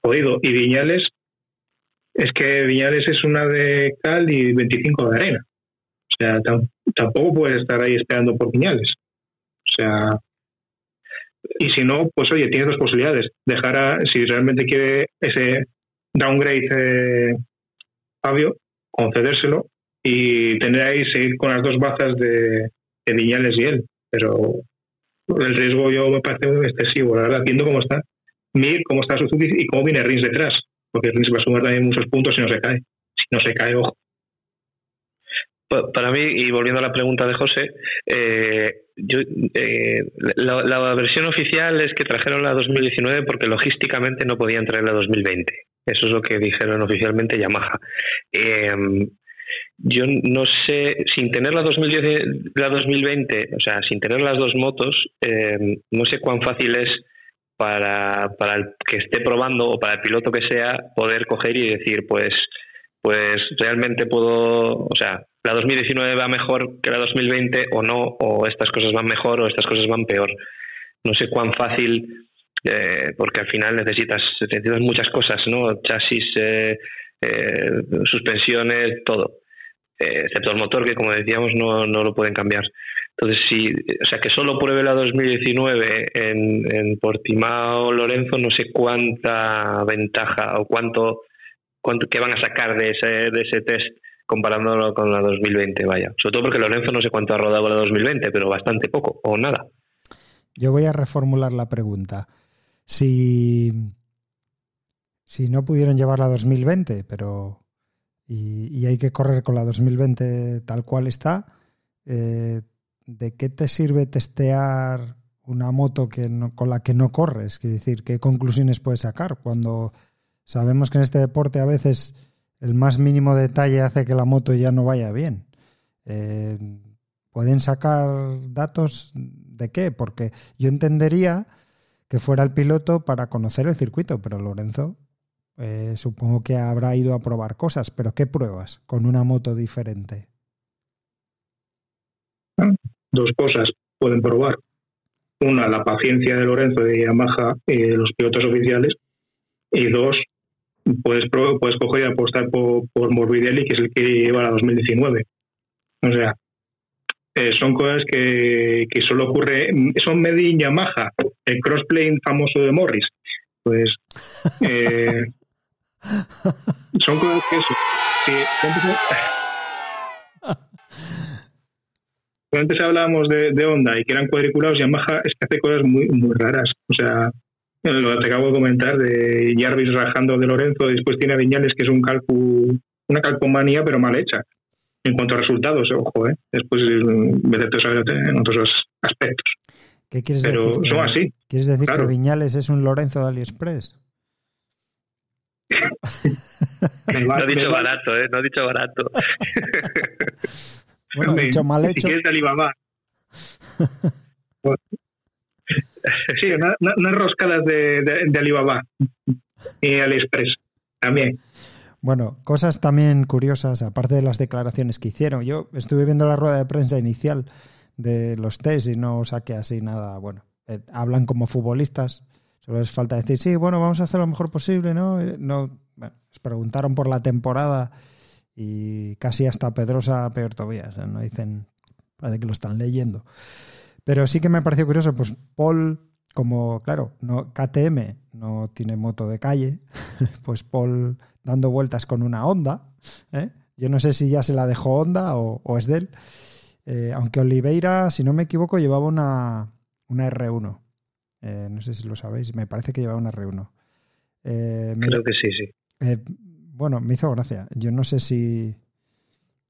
Speaker 3: oído. Y Viñales, es que Viñales es una de cal y 25 de arena. O sea, tampoco puedes estar ahí esperando por piñales. O sea, y si no, pues oye, tienes dos posibilidades. Dejar a, si realmente quiere ese downgrade eh, Fabio, concedérselo y tener ahí, seguir con las dos bazas de, Viñales y él. Pero el riesgo yo me parece muy excesivo, la verdad, viendo cómo está Mir, cómo está su y cómo viene Rins detrás. Porque Rins va a sumar también muchos puntos si no se cae. Si no se cae, ojo.
Speaker 4: Para mí, y volviendo a la pregunta de José, eh, yo, eh, la, versión oficial es que trajeron la 2019 porque logísticamente no podían traer la 2020. Eso es lo que dijeron oficialmente Yamaha. Eh, yo no sé, sin tener la, 2010, la 2020, o sea, sin tener las dos motos, no sé cuán fácil es para, para el que esté probando o para el piloto que sea poder coger y decir, pues, pues realmente puedo, o sea, la 2019 va mejor que la 2020 o no, o estas cosas van mejor o estas cosas van peor. No sé cuán fácil, eh, porque al final necesitas, necesitas muchas cosas, ¿no? Chasis, eh, eh, suspensiones, todo. excepto el motor, que como decíamos no, no lo pueden cambiar. Entonces, si, o sea, que solo pruebe la 2019 en, en Portimao Lorenzo, no sé cuánta ventaja o cuánto, cuánto que van a sacar de ese, de ese test comparándolo con la 2020, vaya. Sobre todo porque Lorenzo no sé cuánto ha rodado la 2020, pero bastante poco o nada.
Speaker 1: Yo voy a reformular la pregunta. Si, si no pudieron llevar la 2020, pero y, hay que correr con la 2020 tal cual está, eh, ¿de qué te sirve testear una moto que con la que no corres? Quiero decir, ¿qué conclusiones puedes sacar cuando sabemos que en este deporte a veces el más mínimo detalle hace que la moto ya no vaya bien. Eh, ¿Pueden sacar datos de qué? Porque yo entendería que fuera el piloto para conocer el circuito, pero Lorenzo eh, supongo que habrá ido a probar cosas, pero ¿qué pruebas con una moto diferente?
Speaker 3: Dos cosas pueden probar. Una, la paciencia de Lorenzo de Yamaha y de los pilotos oficiales. Y dos, puedes, puedes coger y apostar por, por Morbidelli, que es el que lleva la 2019. O sea, eh, son cosas que, que solo ocurre, son Made in Yamaha, el crossplane famoso de Morris. Pues eh, (laughs) son cosas que eso. que antes, (laughs) antes hablábamos de, de Honda y que eran cuadriculados, Yamaha es que hace cosas muy, muy raras. O sea, lo que te acabo de comentar de Jarvis rajando de Lorenzo, después tiene a Viñales que es un calcu, una calcomanía pero mal hecha. En cuanto a resultados, ojo, ¿eh? después meterte en otros aspectos.
Speaker 1: ¿Qué quieres
Speaker 3: Pero
Speaker 1: decir?
Speaker 3: son así.
Speaker 1: ¿Quieres decir
Speaker 3: claro.
Speaker 1: que Viñales es un Lorenzo de AliExpress? (laughs)
Speaker 4: No ha dicho barato, ¿eh? No ha dicho barato.
Speaker 1: Bueno,
Speaker 3: me-
Speaker 1: dicho mal
Speaker 3: Si
Speaker 1: hecho.
Speaker 3: quieres de Alibaba. (laughs) sí, una- una- unas roscadas de, de, Alibaba y AliExpress también.
Speaker 1: Bueno, cosas también curiosas, aparte de las declaraciones que hicieron. Yo estuve viendo la rueda de prensa inicial de los test y no saqué así nada. Bueno, eh, hablan como futbolistas. Solo les falta decir, sí, bueno, vamos a hacer lo mejor posible, ¿no? Eh, no bueno, les preguntaron por la temporada y casi hasta Pedrosa peor todavía. No dicen, parece que lo están leyendo. Pero sí que me pareció curioso, pues Paul, como, claro, no, KTM no tiene moto de calle, (laughs) pues Paul dando vueltas con una Honda. ¿eh? Yo no sé si ya se la dejó Honda o, o es de él. Eh, aunque Oliveira, si no me equivoco, llevaba una, una R1. Eh, no sé si lo sabéis, me parece que llevaba una R1. Eh, me-
Speaker 4: Creo que sí, sí.
Speaker 1: bueno, me hizo gracia. Yo no sé si,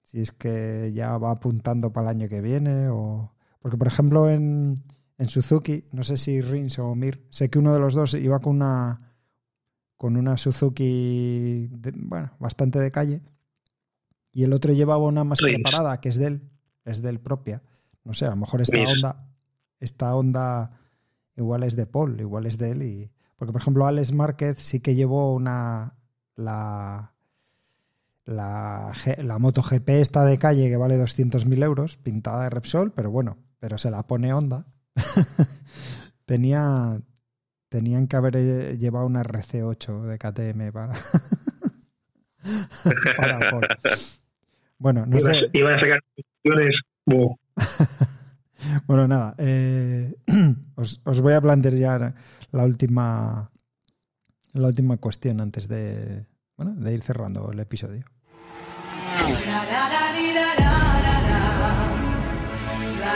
Speaker 1: si es que ya va apuntando para el año que viene o... Porque, por ejemplo, en, en Suzuki, no sé si Rins o Mir, sé que uno de los dos iba con una con una Suzuki, de- bueno, bastante de calle, y el otro llevaba una más preparada, que es de él, es de él propia. No sé, a lo mejor esta onda, esta onda igual es de Paul, igual es de él y... Porque, por ejemplo, Alex Márquez sí que llevó una... La, la, la moto GP esta de calle que vale 200.000 euros, pintada de Repsol, pero bueno, pero se la pone Honda. (laughs) Tenía, tenían que haber eh, llevado una RC8 de KTM para... (laughs) Bueno, no sé.
Speaker 3: iban a sacar opciones. buh, (laughs)
Speaker 1: Bueno, nada. eh, (clears throat) os, os voy a plantear la última la última cuestión antes de, bueno, de ir cerrando el episodio.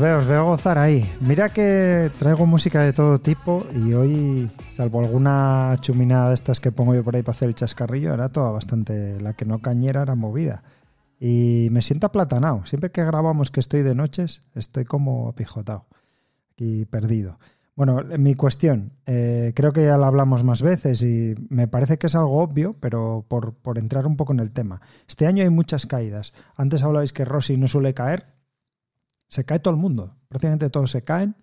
Speaker 1: Veo, os veo gozar ahí. Mira que traigo música de todo tipo y hoy, salvo alguna chuminada de estas que pongo yo por ahí para hacer el chascarrillo, era toda bastante, la que no cañera era movida. Y me siento aplatanado. Siempre que grabamos que estoy de noches, estoy como apijotado y perdido. Bueno, mi cuestión, eh, creo que ya la hablamos más veces y me parece que es algo obvio, pero por, por entrar un poco en el tema. Este año hay muchas caídas. Antes hablabais que Rossi no suele caer, se cae todo el mundo, prácticamente todos se caen.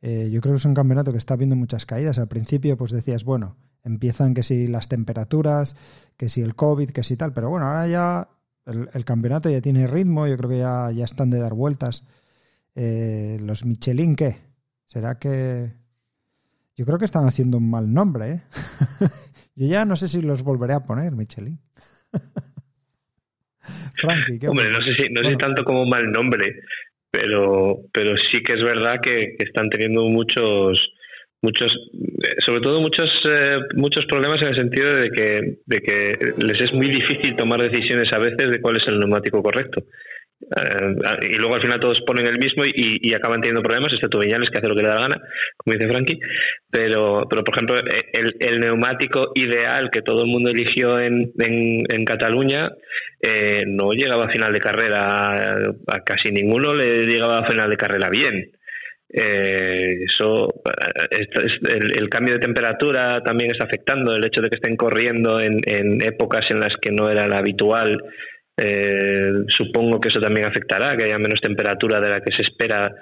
Speaker 1: Eh, yo creo que es un campeonato que está viendo muchas caídas. Al principio, pues decías, bueno, empiezan que si las temperaturas, que si el COVID, que si tal, pero bueno, ahora ya el, el campeonato ya tiene ritmo, yo creo que ya, ya están de dar vueltas. Eh, los Michelin, ¿qué? ¿Será que.? Yo creo que están haciendo un mal nombre, ¿eh? (laughs) yo ya no sé si los volveré a poner, Michelin. (laughs) Frankie, ¿qué
Speaker 4: Hombre, no sé si, no sé
Speaker 1: Bueno.
Speaker 4: tanto como mal nombre, pero, pero sí que es verdad que, están teniendo muchos, muchos, eh, sobre todo muchos, eh, muchos problemas en el sentido de que, de que les es muy difícil tomar decisiones a veces de cuál es el neumático correcto. Eh, y luego al final todos ponen el mismo y, y acaban teniendo problemas, excepto Viñales que hace lo que le da la gana, como dice Frankie. Pero, pero por ejemplo, el, neumático ideal que todo el mundo eligió en, en, Cataluña eh, no llegaba a final de carrera, a casi ninguno le llegaba a final de carrera bien. eh, eso, el cambio de temperatura también está afectando, el hecho de que estén corriendo en, en épocas en las que no era la habitual, eh, supongo que eso también afectará, que haya menos temperatura de la que se espera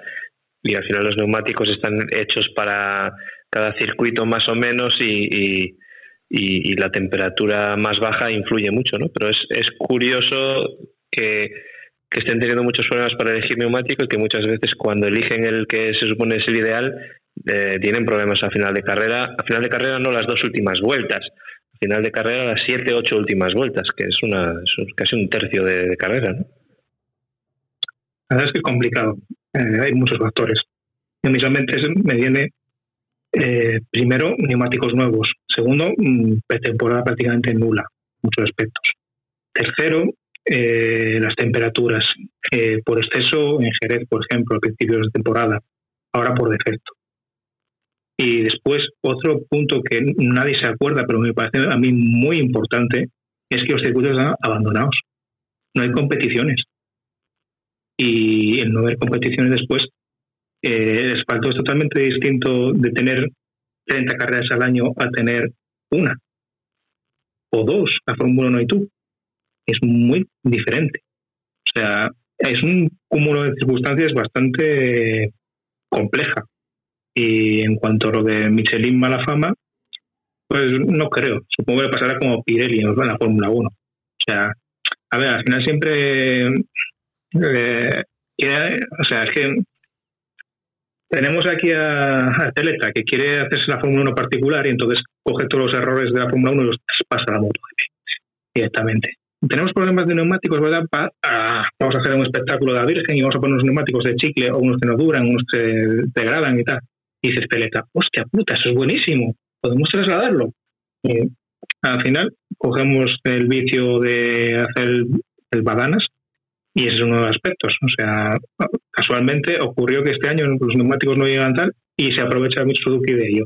Speaker 4: y al final los neumáticos están hechos para cada circuito más o menos y, y- la temperatura más baja influye mucho, ¿no? Pero es, es curioso que, que estén teniendo muchos problemas para elegir neumático y que muchas veces cuando eligen el que se supone es el ideal eh, tienen problemas a final de carrera. A final de carrera no las dos últimas vueltas, final de carrera las siete, ocho últimas vueltas, que es una casi un tercio de, carrera, ¿no?
Speaker 3: La verdad es que es complicado. Eh, hay muchos factores. Mentes me viene, eh, primero, neumáticos nuevos. Segundo, mm, pretemporada prácticamente nula, muchos aspectos. Tercero, eh, las temperaturas. Por exceso en Jerez, por ejemplo, a principios de temporada. Ahora por defecto. Y después, otro punto que nadie se acuerda, pero me parece a mí muy importante, es que los circuitos están abandonados. No hay competiciones y el no haber competiciones después, eh, el asfalto es totalmente distinto de tener 30 carreras al año a tener una o dos, la Fórmula 1 y tú. Es muy diferente. O sea, es un cúmulo de circunstancias bastante compleja. Y en cuanto a lo de Michelin mala fama, pues no creo. Supongo que pasará como Pirelli en la Fórmula 1. O sea, a ver, al final siempre eh, quiere- o sea, es que tenemos aquí a, a que quiere hacerse la Fórmula 1 particular y entonces coge todos los errores de la Fórmula 1 y los pasa a la moto directamente. Tenemos problemas de neumáticos, ¿verdad? Pa- ah, vamos a hacer un espectáculo de la Virgen y vamos a poner unos neumáticos de chicle o unos que no duran, unos que degradan y tal. Y dices Teleta, hostia puta, eso es buenísimo, podemos trasladarlo. Al final cogemos el vicio de hacer el, el badanas y ese es uno de los aspectos. O sea, casualmente ocurrió que este año los neumáticos no llegan tal y se aprovecha mucho Suzuki de ello.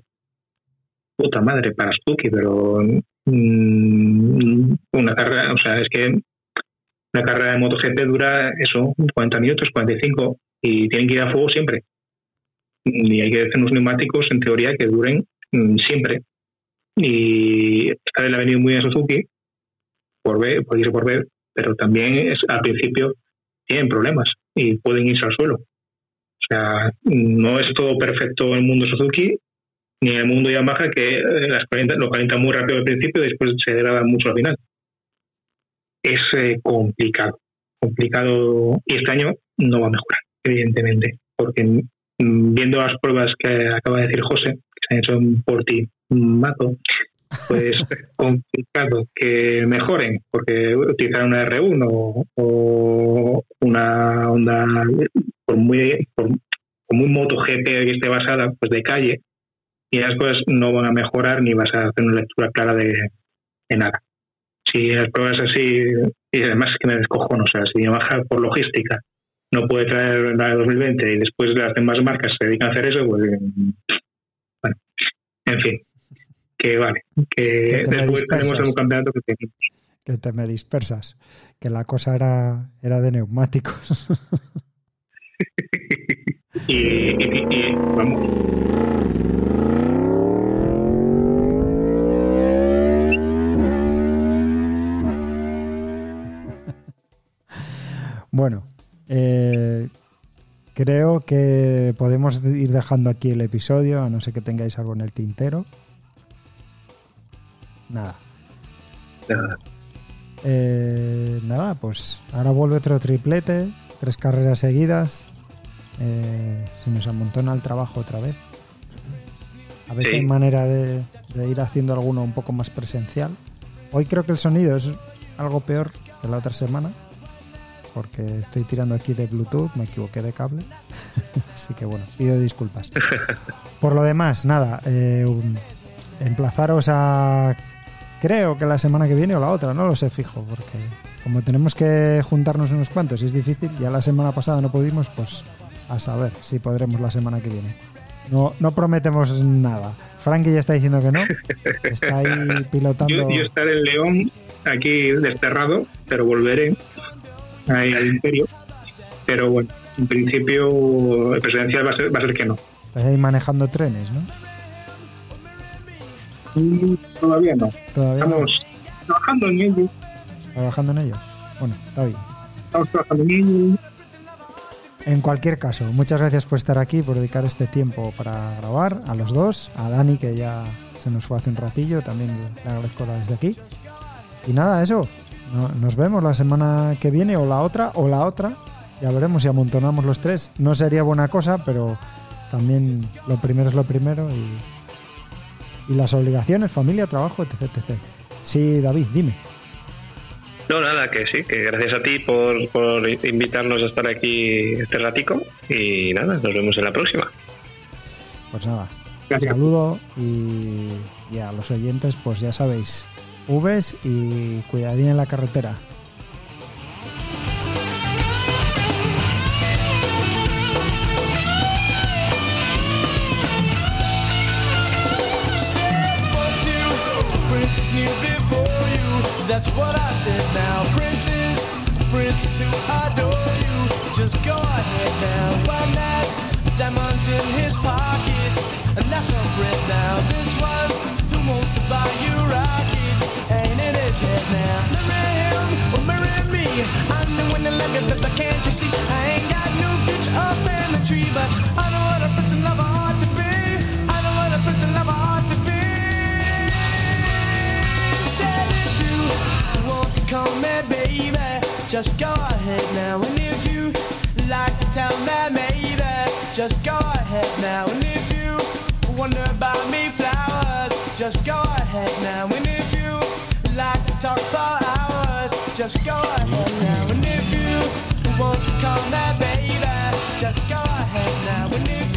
Speaker 3: Puta madre para Suzuki, pero mm, una carrera, o sea, es que una carrera de MotoGP dura eso, 40 minutos, 45 y tienen que ir a fuego siempre. Y hay que hacer unos neumáticos en teoría que duren mm, siempre. Y esta vez le ha venido muy bien Suzuki por ver, por por ver, pero también es, al principio tienen problemas y pueden irse al suelo. O sea, no es todo perfecto en el mundo Suzuki ni en el mundo Yamaha que eh, las calienta, lo calienta muy rápido al principio y después se degrada mucho al final. Es eh, complicado, complicado y este año no va a mejorar, evidentemente, porque viendo las pruebas que acaba de decir José, que se han hecho en Porti Mato, pues (laughs) complicado que mejoren, porque utilizar una R1 o, o una onda por muy, por, por muy MotoGP que esté basada pues de calle, y las cosas no van a mejorar ni vas a hacer una lectura clara de, de nada. Si las pruebas así, y además es que me descojono, o sea, si baja por logística no puede traer la de 2020 y después las demás marcas se dedican a hacer eso, pues bueno, en fin, que vale, que
Speaker 1: Que te
Speaker 3: después tenemos un campeonato que tenemos.
Speaker 1: que te me dispersas, que la cosa era, era de neumáticos. (laughs)
Speaker 3: Y, y- y- vamos,
Speaker 1: bueno, eh, creo que podemos ir dejando aquí el episodio, a no ser que tengáis algo en el tintero. Nada.
Speaker 4: Nada.
Speaker 1: Eh, nada, pues ahora vuelve otro triplete, tres carreras seguidas. Eh, se nos amontona el trabajo otra vez. A ver si
Speaker 4: Sí.
Speaker 1: hay manera de, de ir haciendo alguno un poco más presencial. Hoy creo que el sonido es algo peor que la otra semana, porque estoy tirando aquí de Bluetooth, me equivoqué de cable. (laughs) Así que bueno, pido disculpas. (laughs) Por lo demás, nada, eh, emplazaros a creo que la semana que viene o la otra, no lo sé fijo, porque como tenemos que juntarnos unos cuantos y es difícil, ya la semana pasada no pudimos, pues a saber si podremos la semana que viene. No, no prometemos nada. Frankie ya está diciendo que no, está ahí (laughs) pilotando.
Speaker 3: yo, yo estaré en León aquí desterrado, pero volveré ahí al imperio Pero bueno, en principio el presidencial va a ser, va a ser que no.
Speaker 1: Estáis ahí manejando trenes, ¿no?
Speaker 3: Mm, Todavía no.
Speaker 1: Todavía no.
Speaker 3: Estamos trabajando en ello.
Speaker 1: trabajando en ello. Bueno, está bien.
Speaker 3: Estamos trabajando en ello.
Speaker 1: En cualquier caso, muchas gracias por estar aquí, por dedicar este tiempo para grabar, a los dos, a Dani que ya se nos fue hace un ratillo, también le agradezco la desde aquí. Y nada, eso, no- nos vemos la semana que viene o la otra o la otra, ya veremos si amontonamos los tres. No sería buena cosa, pero también lo primero es lo primero y, y las obligaciones, familia, trabajo, etc, etc. Sí, David, dime.
Speaker 4: No, nada, que sí, que gracias a ti por, por invitarnos a estar aquí este ratico y nada, nos vemos en la próxima.
Speaker 1: Pues nada,
Speaker 3: Gracias.
Speaker 1: saludo y, y a los oyentes, pues ya sabéis, Vs y cuidadín en la carretera.
Speaker 8: That's what I said now. Princes, princes who adore you. Just go ahead now. One has diamonds in his pockets. And that's a friend now. This one who wants to buy you rockets. In now. Marry him or marry me. I'm the one that like it, but can't you see? I ain't got no picture of family tree, but I know what a prince and lover ought to be. I know what a prince and lover ought to be. Said if you want to call me baby, just go ahead now. And if you like to tell me maybe, just go ahead now. And if you wonder about me flowers, just go ahead now talk for hours. Just go ahead now. And if you want to call me baby, just go ahead now. And if